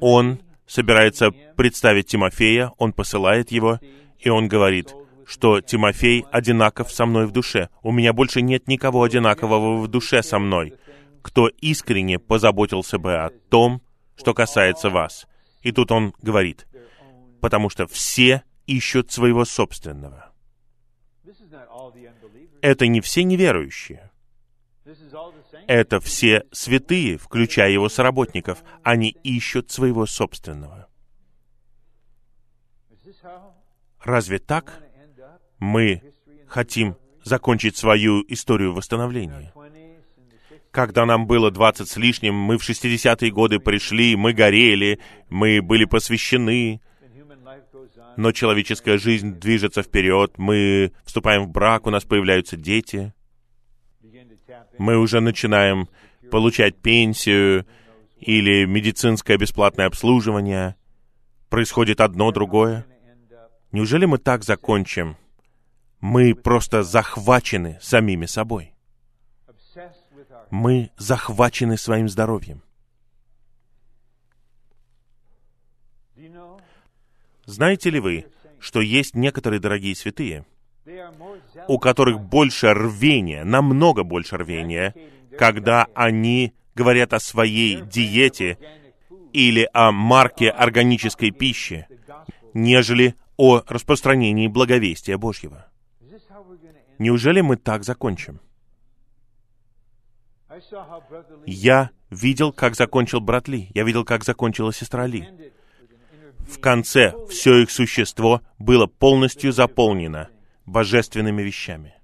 Он собирается представить Тимофея, он посылает его, и он говорит, что Тимофей одинаков со мной в душе. У меня больше нет никого одинакового в душе со мной, кто искренне позаботился бы о том, что касается вас. И тут он говорит, потому что все ищут своего собственного. Это не все неверующие. Это все святые, включая его соработников. Они ищут своего собственного. Разве так мы хотим закончить свою историю восстановления? Когда нам было двадцать с лишним, мы в 60-е годы пришли, мы горели, мы были посвящены, но человеческая жизнь движется вперед, мы вступаем в брак, у нас появляются дети — мы уже начинаем получать пенсию или медицинское бесплатное обслуживание. Происходит одно, другое. Неужели мы так закончим? Мы просто захвачены самими собой. Мы захвачены своим здоровьем. Знаете ли вы, что есть некоторые дорогие святые, у которых больше рвения, намного больше рвения, когда они говорят о своей диете или о марке органической пищи, нежели о распространении благовестия Божьего. Неужели мы так закончим? Я видел, как закончил брат Ли. Я видел, как закончила сестра Ли. В конце все их существо было полностью заполнено божественными вещами.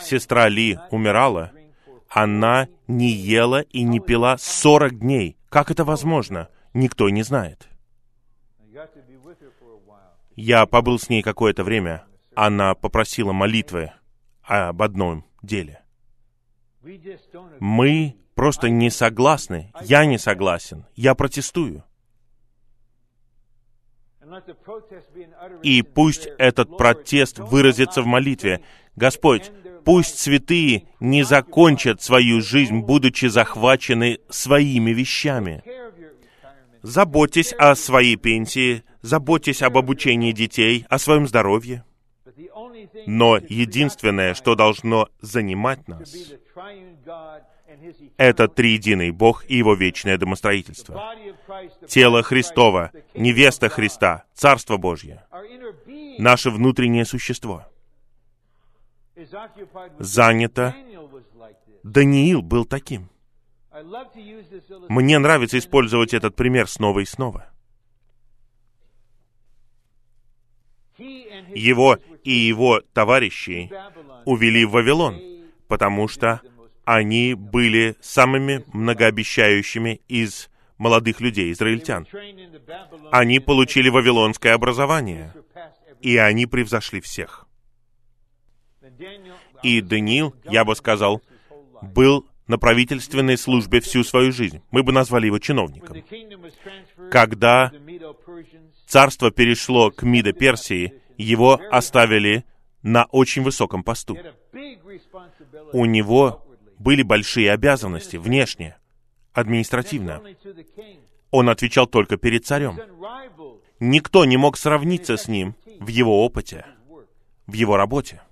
Сестра Ли умирала, она не ела и не пила 40 дней. Как это возможно? Никто не знает. Я побыл с ней какое-то время. Она попросила молитвы об одном деле. Мы просто не согласны. Я не согласен. Я протестую. И пусть этот протест выразится в молитве. Господь, пусть святые не закончат свою жизнь, будучи захвачены своими вещами. Заботьтесь о своей пенсии, заботьтесь об обучении детей, о своем здоровье. Но единственное, что должно занимать нас, это триединый Бог и Его вечное домостроительство. Тело Христова, невеста Христа, Царство Божье, наше внутреннее существо занято. Даниил был таким. Мне нравится использовать этот пример снова и снова. Его и его товарищи увели в Вавилон, потому что они были самыми многообещающими из молодых людей, израильтян. Они получили вавилонское образование, и они превзошли всех. И Даниил, я бы сказал, был на правительственной службе всю свою жизнь. Мы бы назвали его чиновником. Когда царство перешло к Мидо Персии, его оставили на очень высоком посту. У него были большие обязанности внешне, административно. Он отвечал только перед царем. Никто не мог сравниться с ним в его опыте, в его работе.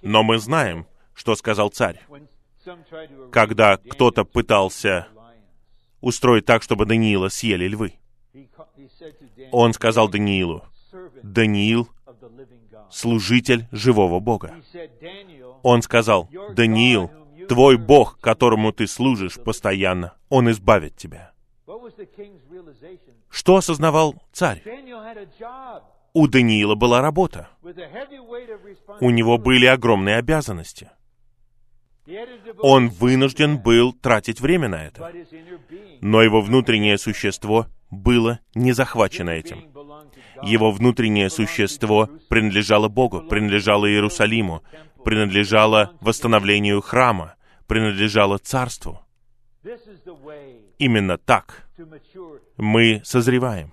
Но мы знаем, что сказал царь, когда кто-то пытался устроить так, чтобы Даниила съели львы. Он сказал Даниилу, Даниил — служитель живого Бога. Он сказал, Даниил, твой Бог, которому ты служишь постоянно, Он избавит тебя. Что осознавал царь? У Даниила была работа. У него были огромные обязанности. Он вынужден был тратить время на это. Но его внутреннее существо было не захвачено этим. Его внутреннее существо принадлежало Богу, принадлежало Иерусалиму, принадлежало восстановлению храма, принадлежало царству. Именно так мы созреваем.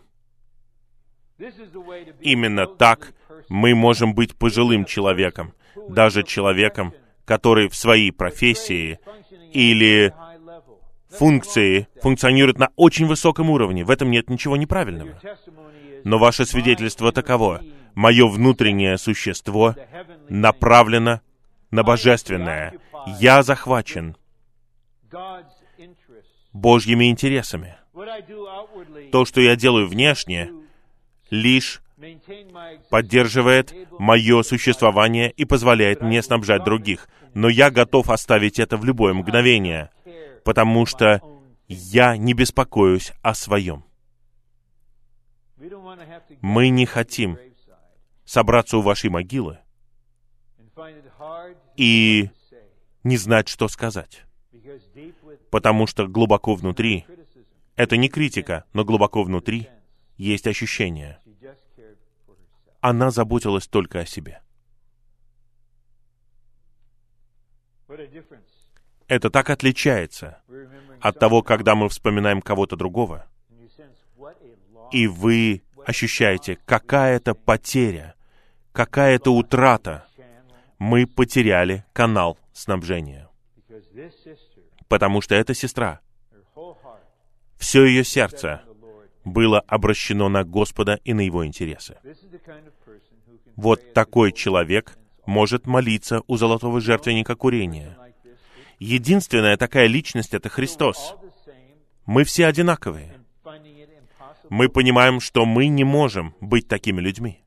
Именно так мы можем быть пожилым человеком, даже человеком, который в своей профессии или функции функционирует на очень высоком уровне. В этом нет ничего неправильного. Но ваше свидетельство таково. Мое внутреннее существо направлено на божественное. Я захвачен Божьими интересами. То, что я делаю внешне, лишь поддерживает мое существование и позволяет мне снабжать других. Но я готов оставить это в любое мгновение, потому что я не беспокоюсь о своем. Мы не хотим собраться у вашей могилы и не знать, что сказать. Потому что глубоко внутри, это не критика, но глубоко внутри есть ощущение. Она заботилась только о себе. Это так отличается от того, когда мы вспоминаем кого-то другого, и вы ощущаете, какая это потеря, какая это утрата. Мы потеряли канал снабжения. Потому что эта сестра, все ее сердце было обращено на Господа и на Его интересы. Вот такой человек может молиться у золотого жертвенника курения. Единственная такая личность — это Христос. Мы все одинаковые. Мы понимаем, что мы не можем быть такими людьми.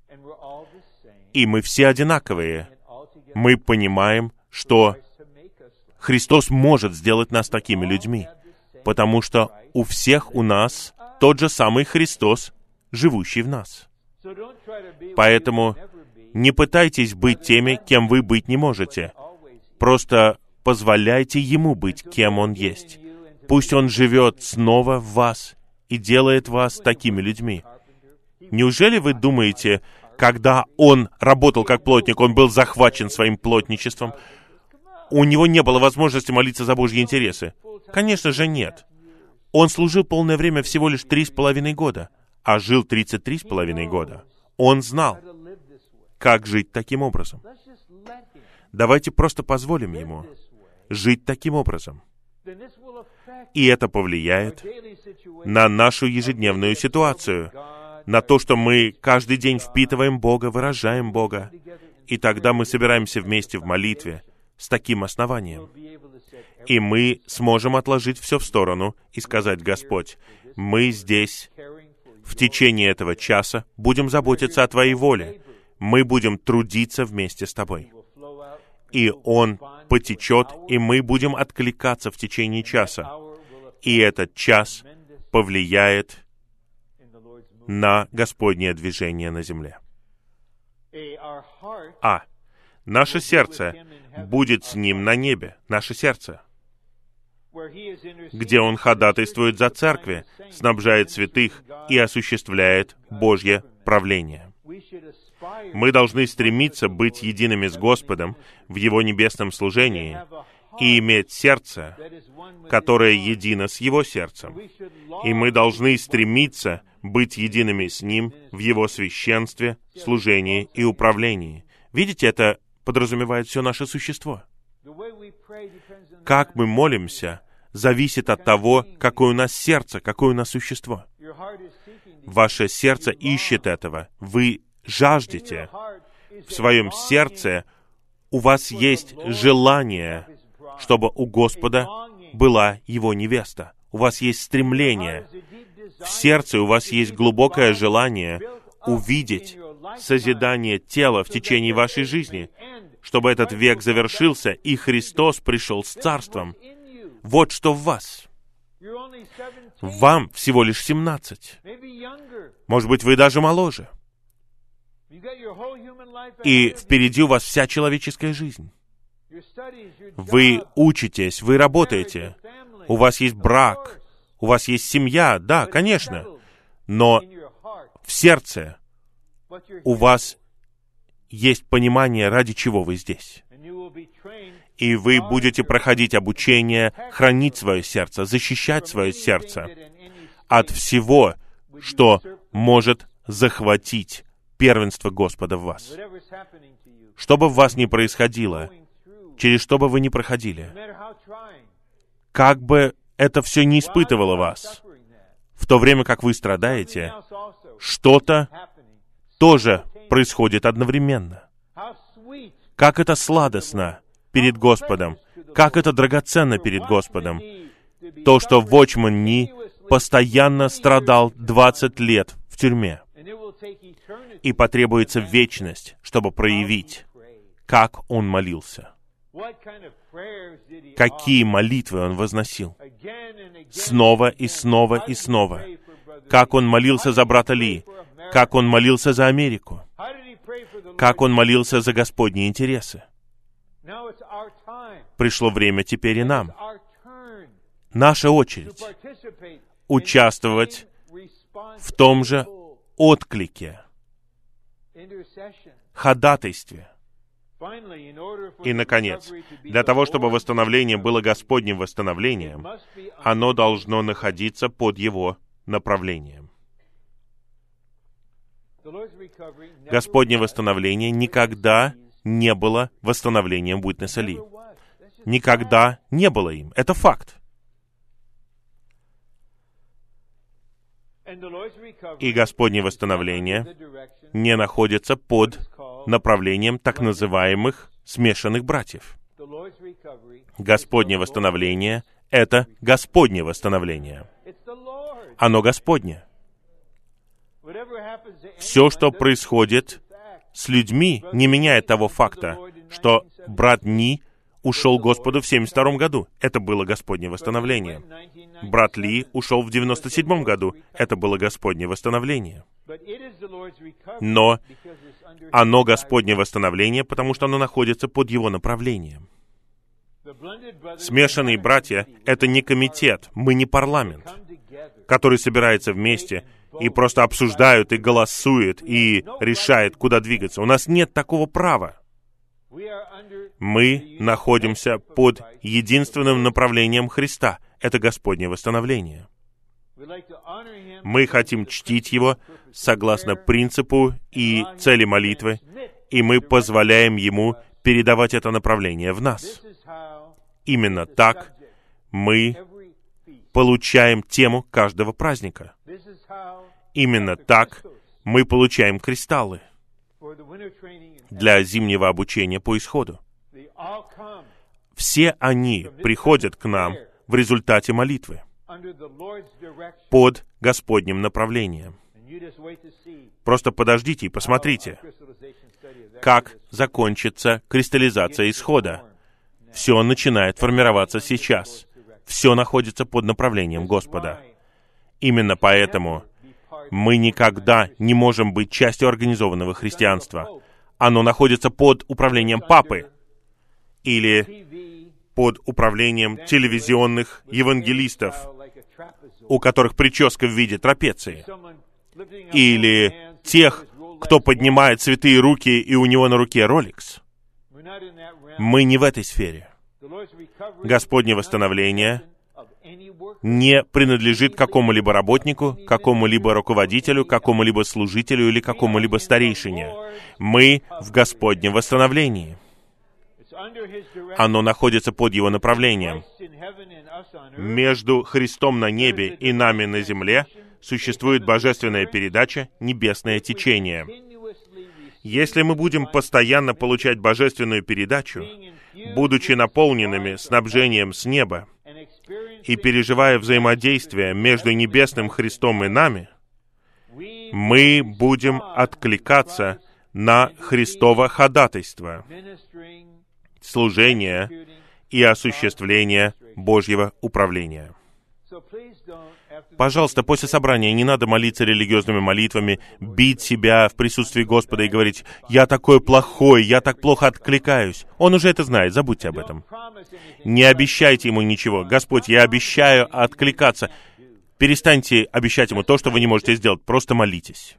И мы все одинаковые. Мы понимаем, что Христос может сделать нас такими людьми, потому что у всех у нас тот же самый Христос, живущий в нас. Поэтому не пытайтесь быть теми, кем вы быть не можете. Просто позволяйте Ему быть, кем Он есть. Пусть Он живет снова в вас и делает вас такими людьми. Неужели вы думаете, когда он работал как плотник, он был захвачен своим плотничеством? У него не было возможности молиться за Божьи интересы? Конечно же нет. Он служил полное время всего лишь три с половиной года, а жил тридцать три с половиной года. Он знал, как жить таким образом. Давайте просто позволим ему жить таким образом. И это повлияет на нашу ежедневную ситуацию, на то, что мы каждый день впитываем Бога, выражаем Бога. И тогда мы собираемся вместе в молитве с таким основанием. И мы сможем отложить все в сторону и сказать, Господь, мы здесь в течение этого часа будем заботиться о Твоей воле. Мы будем трудиться вместе с Тобой. И Он потечет, и мы будем откликаться в течение часа. И этот час повлияет на Господнее движение на земле. А. Наше сердце будет с Ним на небе, наше сердце, где Он ходатайствует за церкви, снабжает святых и осуществляет Божье правление. Мы должны стремиться быть едиными с Господом в Его небесном служении и иметь сердце, которое едино с Его сердцем. И мы должны стремиться быть едиными с Ним в Его священстве, служении и управлении. Видите, это подразумевает все наше существо. Как мы молимся, зависит от того, какое у нас сердце, какое у нас существо. Ваше сердце ищет этого. Вы жаждете. В своем сердце у вас есть желание, чтобы у Господа была Его невеста. У вас есть стремление. В сердце у вас есть глубокое желание увидеть созидание тела в течение вашей жизни, чтобы этот век завершился, и Христос пришел с Царством. Вот что в вас. Вам всего лишь 17. Может быть, вы даже моложе. И впереди у вас вся человеческая жизнь. Вы учитесь, вы работаете, у вас есть брак, у вас есть семья, да, конечно, но в сердце у вас есть понимание, ради чего вы здесь. И вы будете проходить обучение, хранить свое сердце, защищать свое сердце от всего, что может захватить первенство Господа в вас. Что бы в вас ни происходило, через что бы вы ни проходили, как бы это все не испытывало вас, в то время как вы страдаете, что-то тоже происходит одновременно. Как это сладостно перед Господом, как это драгоценно перед Господом. То, что Вочман Ни постоянно страдал 20 лет в тюрьме. И потребуется вечность, чтобы проявить, как он молился. Какие молитвы он возносил. Снова и снова и снова. Как он молился за брата Ли. Как он молился за Америку. Как он молился за Господние интересы. Пришло время теперь и нам. Наша очередь участвовать в том же отклике, ходатайстве. И, наконец, для того, чтобы восстановление было Господним восстановлением, оно должно находиться под Его направлением. Господнее восстановление никогда не было восстановлением Буйтнесали. Никогда не было им. Это факт. И Господнее восстановление не находится под направлением так называемых смешанных братьев. Господнее восстановление — это Господнее восстановление. Оно Господне. Все, что происходит с людьми, не меняет того факта, что брат Ни ушел Господу в 72 году. Это было Господнее восстановление. Брат Ли ушел в 97 году. Это было Господнее восстановление. Но оно Господнее восстановление, потому что оно находится под его направлением. Смешанные братья — это не комитет, мы не парламент, который собирается вместе и просто обсуждают и голосует и решает, куда двигаться. У нас нет такого права. Мы находимся под единственным направлением Христа. Это Господнее восстановление. Мы хотим чтить Его согласно принципу и цели молитвы, и мы позволяем Ему передавать это направление в нас. Именно так мы получаем тему каждого праздника. Именно так мы получаем кристаллы для зимнего обучения по исходу. Все они приходят к нам в результате молитвы под Господним направлением. Просто подождите и посмотрите, как закончится кристаллизация исхода. Все начинает формироваться сейчас. Все находится под направлением Господа. Именно поэтому мы никогда не можем быть частью организованного христианства. Оно находится под управлением папы или под управлением телевизионных евангелистов, у которых прическа в виде трапеции, или тех, кто поднимает святые руки, и у него на руке Rolex. Мы не в этой сфере. Господнее восстановление не принадлежит какому-либо работнику, какому-либо руководителю, какому-либо служителю или какому-либо старейшине. Мы в Господнем восстановлении. Оно находится под Его направлением. Между Христом на небе и нами на земле существует божественная передача, небесное течение. Если мы будем постоянно получать божественную передачу, будучи наполненными снабжением с неба, и переживая взаимодействие между небесным Христом и нами, мы будем откликаться на Христово ходатайство, служение и осуществление Божьего управления. Пожалуйста, после собрания не надо молиться религиозными молитвами, бить себя в присутствии Господа и говорить, «Я такой плохой, я так плохо откликаюсь». Он уже это знает, забудьте об этом. Не обещайте ему ничего. «Господь, я обещаю откликаться». Перестаньте обещать ему то, что вы не можете сделать. Просто молитесь.